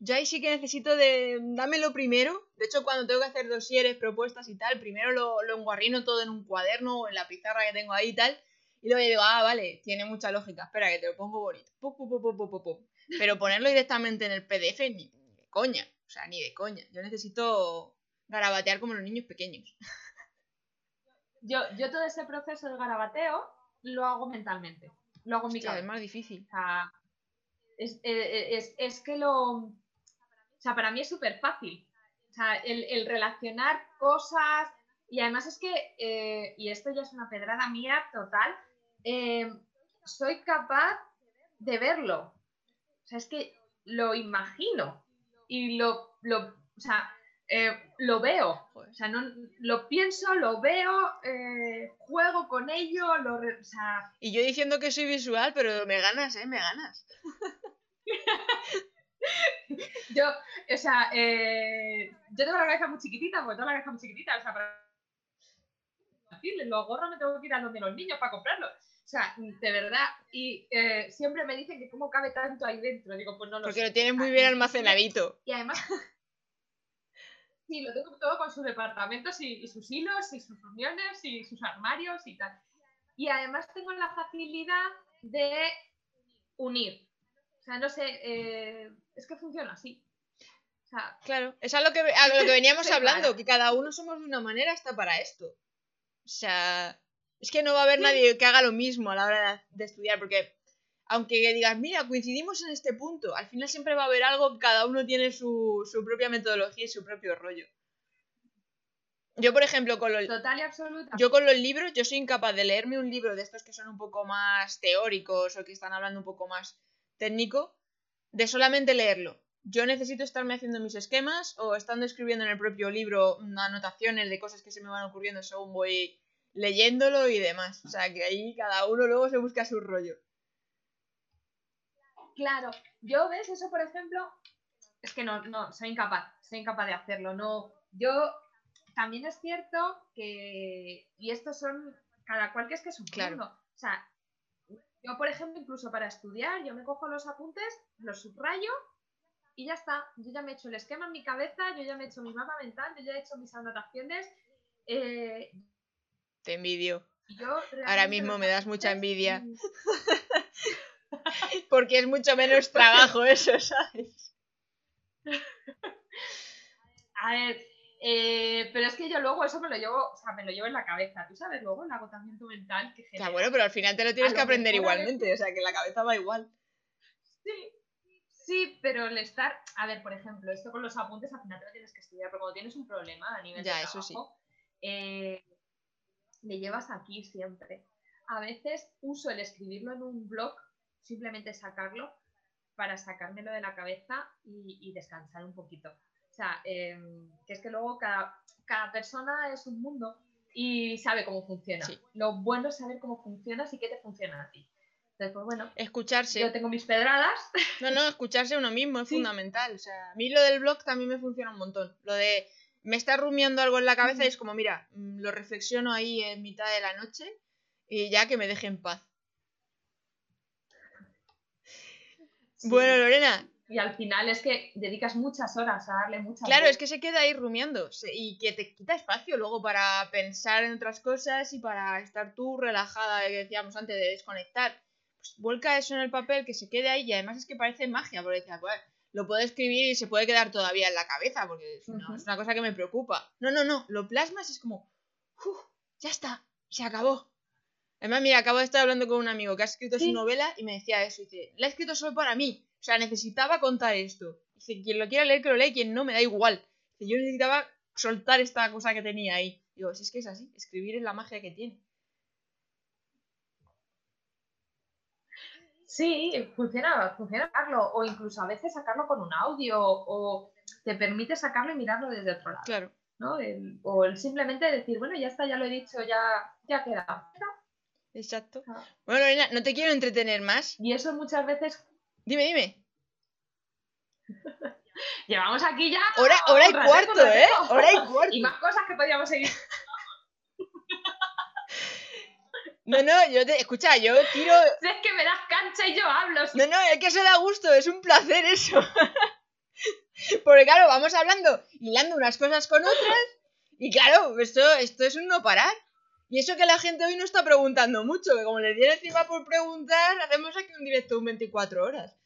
Yo ahí sí que necesito de. Dámelo primero. De hecho, cuando tengo que hacer dosieres, propuestas y tal, primero lo, lo enguarrino todo en un cuaderno o en la pizarra que tengo ahí y tal. Y luego digo, ah, vale, tiene mucha lógica. Espera, que te lo pongo bonito. Pero ponerlo directamente en el PDF ni, ni de coña. O sea, ni de coña. Yo necesito garabatear como los niños pequeños. Yo, yo todo ese proceso de garabateo lo hago mentalmente. Lo hago en mi cabeza. es más difícil. O sea, es, eh, es- es que lo. O sea, para mí es súper fácil. O sea, el, el relacionar cosas. Y además es que, eh, y esto ya es una pedrada mía total, eh, soy capaz de verlo. O sea, es que lo imagino. Y lo, lo, o sea, eh, lo veo. O sea, no, lo pienso, lo veo, eh, juego con ello, lo, o sea, Y yo diciendo que soy visual, pero me ganas, ¿eh? Me ganas. Yo, o sea, eh, yo tengo la cabeza muy chiquitita, porque tengo la cabeza muy chiquitita, o sea, para decirles, los gorros me tengo que ir a donde los niños para comprarlos. O sea, de verdad, y siempre me dicen que cómo cabe tanto ahí dentro. Digo, pues no lo Porque sé. lo tienes muy Ah, bien almacenadito. Y además, sí, lo tengo todo con sus departamentos y, y sus hilos y sus reuniones y sus armarios y tal. Y además tengo la facilidad de unir. O sea, no sé, eh, es que funciona así. O sea, Claro, es a lo que, a lo que veníamos hablando, que cada uno somos de una manera hasta para esto. O sea, es que no va a haber nadie que haga lo mismo a la hora de, de estudiar, porque aunque digas, mira, coincidimos en este punto, al final siempre va a haber algo cada uno tiene su, su propia metodología y su propio rollo. Yo, por ejemplo, con los, total y absoluta. yo con los libros, yo soy incapaz de leerme un libro de estos que son un poco más teóricos o que están hablando un poco más técnico, de solamente leerlo. Yo necesito estarme haciendo mis esquemas o estando escribiendo en el propio libro anotaciones de cosas que se me van ocurriendo según voy leyéndolo y demás. O sea, que ahí cada uno luego se busca su rollo. Claro, yo ves eso, por ejemplo, es que no, no, soy incapaz, soy incapaz de hacerlo. No, yo también es cierto que, y estos son, cada cual que es que es un Claro. mundo. O sea, yo, por ejemplo, incluso para estudiar, yo me cojo los apuntes, los subrayo y ya está. Yo ya me he hecho el esquema en mi cabeza, yo ya me he hecho mi mapa mental, yo ya he hecho mis anotaciones. eh, Te envidio. yo Ahora mismo me das mucha envidia. Porque es mucho menos trabajo eso, ¿sabes? A ver, eh, pero es que yo luego eso me lo llevo, o sea, me lo llevo en la cabeza. Tú sabes luego el agotamiento mental que genera. Ya, bueno, pero al final te lo tienes A que lo aprender igualmente, o sea, que la cabeza va igual. Sí, sí, pero el estar. A ver, por ejemplo, esto con los apuntes al final te lo tienes que estudiar, pero cuando tienes un problema a nivel Ya, de eso sí. trabajo, eh, le llevas aquí siempre. A veces uso el escribirlo en un blog, simplemente sacarlo, para sacármelo de la cabeza y, y descansar un poquito. O sea, em, que es que luego cada, cada persona es un mundo y sabe cómo funciona. Sí. Lo bueno es saber cómo funcionas y qué te funciona a ti. Entonces, pues bueno, Escucharse. yo tengo mis pedradas. No, no, escucharse uno mismo es Sí. fundamental. O sea, a mí lo del blog también me funciona un montón. Lo de me está rumiando algo en la cabeza y es como, mira, mm, lo reflexiono ahí en mitad de la noche y ya que me deje en paz. Sí. Bueno, Lorena, Y al final es que dedicas muchas horas a darle muchas claro, es que se queda ahí rumiando y que te quita espacio luego para pensar en otras cosas y para estar tú relajada, que decíamos antes, de desconectar. Pues vuelca eso en el papel, que se quede ahí y además es que parece magia, porque "Bueno, lo puedo escribir y se puede quedar todavía en la cabeza, porque es una, es una cosa que me preocupa. No, no, no, lo plasmas y es como, "Uf, ya está, se acabó. Además, mira, acabo de estar hablando con un amigo que ha escrito su novela y me decía eso, dice, la he escrito solo para mí, o sea, necesitaba contar esto. Dice, quien lo quiera leer, que lo lea, quien no, me da igual. Dice, yo necesitaba soltar esta cosa que tenía ahí. Digo, si es que es así, escribir es la magia que tiene. Sí, funciona, funciona sacarlo, o incluso a veces sacarlo con un audio, o te permite sacarlo y mirarlo desde otro lado. Claro. ¿no? o el simplemente decir, bueno, ya está, ya lo he dicho, ya, ya queda. Exacto. Ah. Bueno, Lorena, no te quiero entretener más. Y eso muchas veces. Dime, dime. Llevamos aquí ya. Hora, hora y cuarto, ¿eh? Hora y cuarto. Y más cosas que podíamos seguir. No, no, yo te. Escucha, yo quiero. Si es que me das cancha y yo hablo. No, no, es que se da gusto, es un placer eso. Porque claro, vamos hablando, hilando unas cosas con otras. Y claro, esto, esto es un no parar. Y eso que la gente hoy no está preguntando mucho, que como le dieron encima por preguntar, hacemos aquí un directo de 24 horas.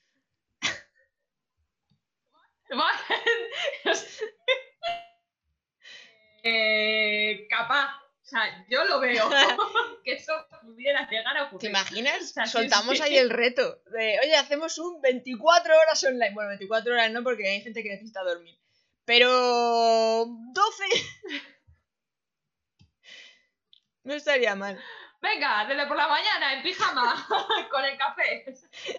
eh, capaz. O sea, yo lo veo. que eso pudiera llegar a ocurrir. ¿Te imaginas? Soltamos ahí el reto de, oye, hacemos un 24 horas online. Bueno, 24 horas no, porque hay gente que necesita dormir. Pero... 12. No estaría mal. Venga, desde por la mañana, en pijama, con el café.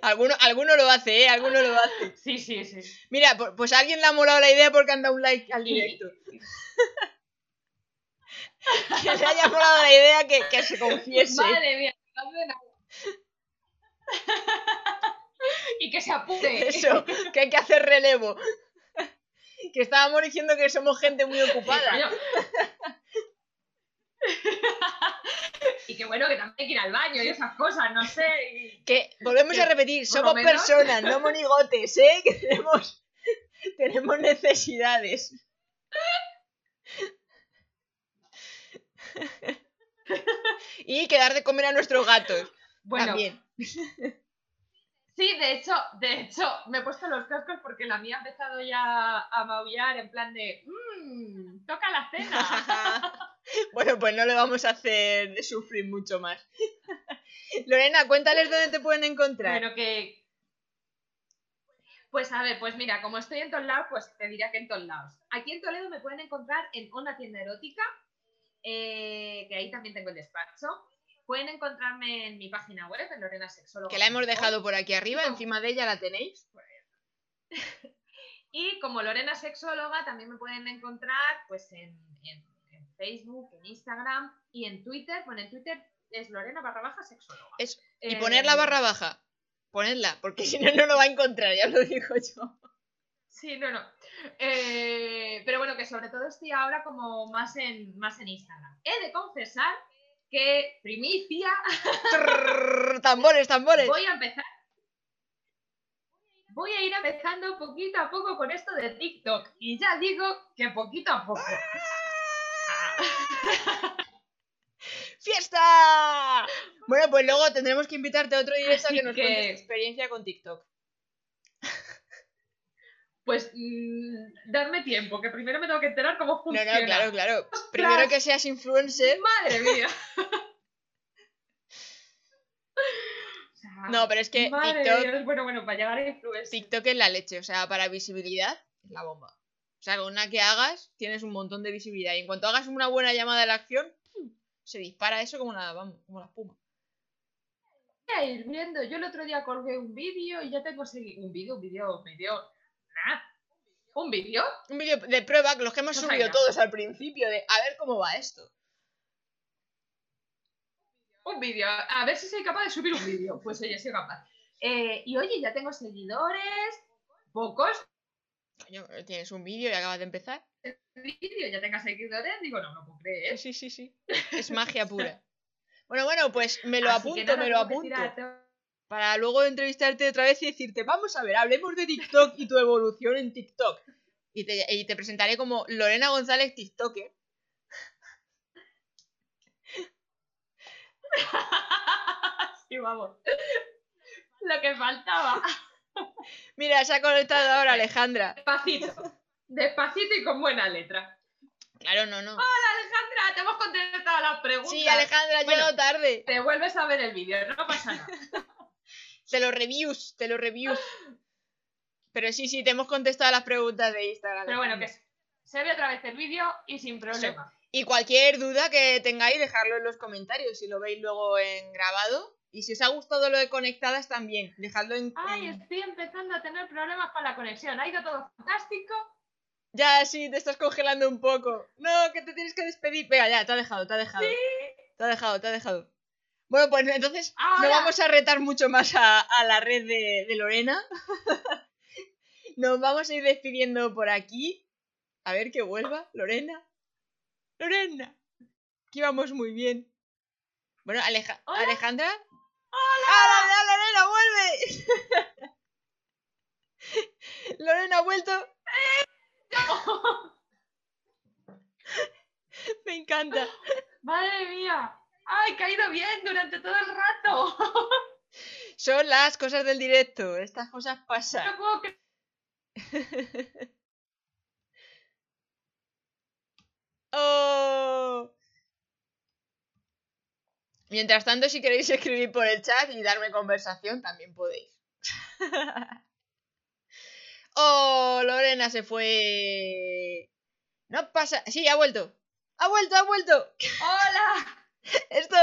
Alguno, alguno lo hace, ¿eh? Alguno lo hace. Sí, sí, sí. Mira, pues a alguien le ha molado la idea porque han dado un like al directo. que le haya molado la idea que, que se confiese. Madre mía, y que se apure. Eso, que hay que hacer relevo. que estábamos diciendo que somos gente muy ocupada. y que bueno, que también hay que ir al baño y esas cosas, no sé. Que volvemos a repetir, somos personas, no monigotes, ¿eh? Que tenemos, tenemos necesidades. y quedar de comer a nuestros gatos. Bueno. También. Sí, de hecho, de hecho, me he puesto los cascos porque la mía ha empezado ya a maullar en plan de mmm, toca la cena. bueno, pues no le vamos a hacer sufrir mucho más. Lorena, cuéntales dónde te pueden encontrar. Bueno, que. Pues a ver, pues mira, como estoy en todos lados, pues te diría que en todos lados. Aquí en Toledo me pueden encontrar en una tienda erótica, eh, que ahí también tengo el despacho. Pueden encontrarme en mi página web, en Lorena Sexóloga. Que la hemos dejado por aquí arriba, encima de ella la tenéis. y como Lorena Sexóloga también me pueden encontrar pues en, Facebook, en Instagram y en Twitter. Bueno, en Twitter es Lorena barra baja sexóloga. y poner la barra baja. Ponedla, porque si no, no lo va a encontrar, ya lo digo yo. Sí, no, no. Eh, pero bueno, que sobre todo estoy ahora como más en, más en Instagram. He de confesar que primicia. tambores, tambores. Voy a empezar. Voy a ir empezando poquito a poco con esto de TikTok. Y ya digo que poquito a poco. ¡Fiesta! Bueno, pues luego tendremos que invitarte a otro directo que nos cuentes tu experiencia con TikTok. Pues mm, darme tiempo, que primero me tengo que enterar cómo funciona. No, no, claro, claro. Primero que seas influencer. ¡Madre mía! no, pero es que TikTok. Bueno, bueno, para llegar a influencer. TikTok es la leche, o sea, para visibilidad es la bomba. O sea, con una que hagas, tienes un montón de visibilidad. Y en cuanto hagas una buena llamada de la acción, se dispara eso como una, vamos, como la espuma. Voy a ir viendo. Yo el otro día colgué un vídeo y ya tengo. Un vídeo, un vídeo, un vídeo ¿Un vídeo? Un vídeo de prueba, los que hemos subido todos al principio, de a ver cómo va esto. Un vídeo, a ver si soy capaz de subir un vídeo. Pues oye, soy capaz. Eh, y oye, ya tengo seguidores, pocos. Coño, tienes un vídeo y acabas de empezar. vídeo, ya tengas seguidores, digo, no, no puedo creer. Sí, sí, sí. Es magia pura. bueno, bueno, pues me lo apunto, me lo apunto para luego entrevistarte otra vez y decirte, vamos a ver, hablemos de TikTok y tu evolución en TikTok. Y te, presentaré como Lorena González TikToker. sí, vamos. Lo que faltaba. Mira, se ha conectado ahora Alejandra. Despacito. Despacito y con buena letra. Claro, no, no. Hola Alejandra, te hemos contestado las preguntas. Sí, Alejandra, llegado tarde. Te vuelves a ver el vídeo, no pasa nada. Te lo reviews, te lo reviews. Pero sí, sí, te hemos contestado las preguntas de Instagram. Pero bueno, que se ve otra vez el vídeo y sin problema. Y cualquier duda que tengáis, dejadlo en los comentarios si lo veis luego en grabado. Y si os ha gustado lo de conectadas también, dejadlo en... Ay, estoy empezando a tener problemas con la conexión. Ha ido todo fantástico. Ya, sí, te estás congelando un poco. No, que te tienes que despedir. Venga, ya, te ha dejado, te ha dejado. Te ha dejado, te ha dejado. Bueno, pues entonces no vamos a retar mucho más a, a la red de, de Lorena. Nos vamos a ir despidiendo por aquí. A ver que vuelva. Lorena. Lorena. Aquí vamos muy bien. Bueno, Aleja- Hola. Alejandra. ¡Hola! ¡Lorena, vuelve! Lorena ha vuelto. Me encanta. Madre mía. Ay, ido bien durante todo el rato. Son las cosas del directo. Estas cosas pasan. No puedo creer. ¡Oh! Mientras tanto, si queréis escribir por el chat y darme conversación, también podéis. ¡Oh! Lorena se fue. No pasa. Sí, ha vuelto. ¡Ha vuelto, ha vuelto! Hola. Esto.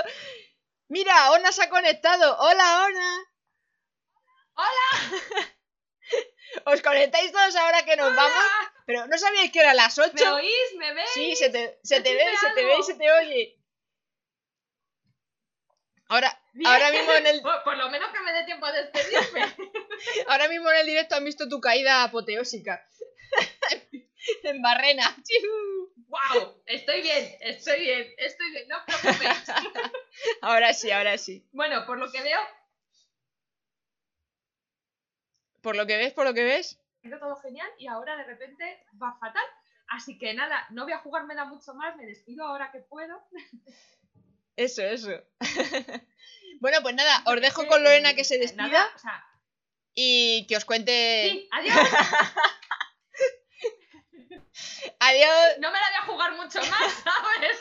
Mira, Ona se ha conectado. ¡Hola, Ona! Hola. ¿Os conectáis todos ahora que nos vamos? Pero ¿no sabíais que era las 8? ¿Me oís? ¿Me veis? Sí, se te, se te ve, se te ve y se te oye. Ahora, Bien. ahora mismo en el, Por, por lo menos que me dé tiempo a despedirme. ahora mismo en el directo han visto tu caída apoteósica. en barrena. ¡Wow! Estoy bien, estoy bien, estoy bien, no preocupéis. Ahora sí, ahora sí. Bueno, por lo que veo, Por lo que ves, por lo que ves. todo genial y ahora de repente va fatal. Así que nada, no voy a jugármela mucho más, me despido ahora que puedo. Eso, eso. bueno, pues nada, os dejo Eh, con Lorena eh, que se despida nada, o sea, y que os cuente. sí, adiós. Adiós, No me la voy a jugar mucho más, ¿sabes?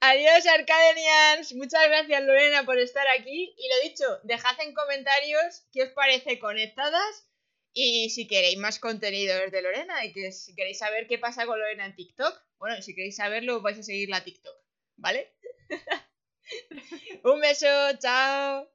adiós, Arcadenians. Muchas gracias, Lorena, por estar aquí. Y lo dicho, dejad en comentarios qué os parece conectadas y si queréis más contenidos de Lorena y que si queréis saber qué pasa con Lorena en TikTok. Bueno, si queréis saberlo, vais a seguir la TikTok, ¿vale? Un beso, chao.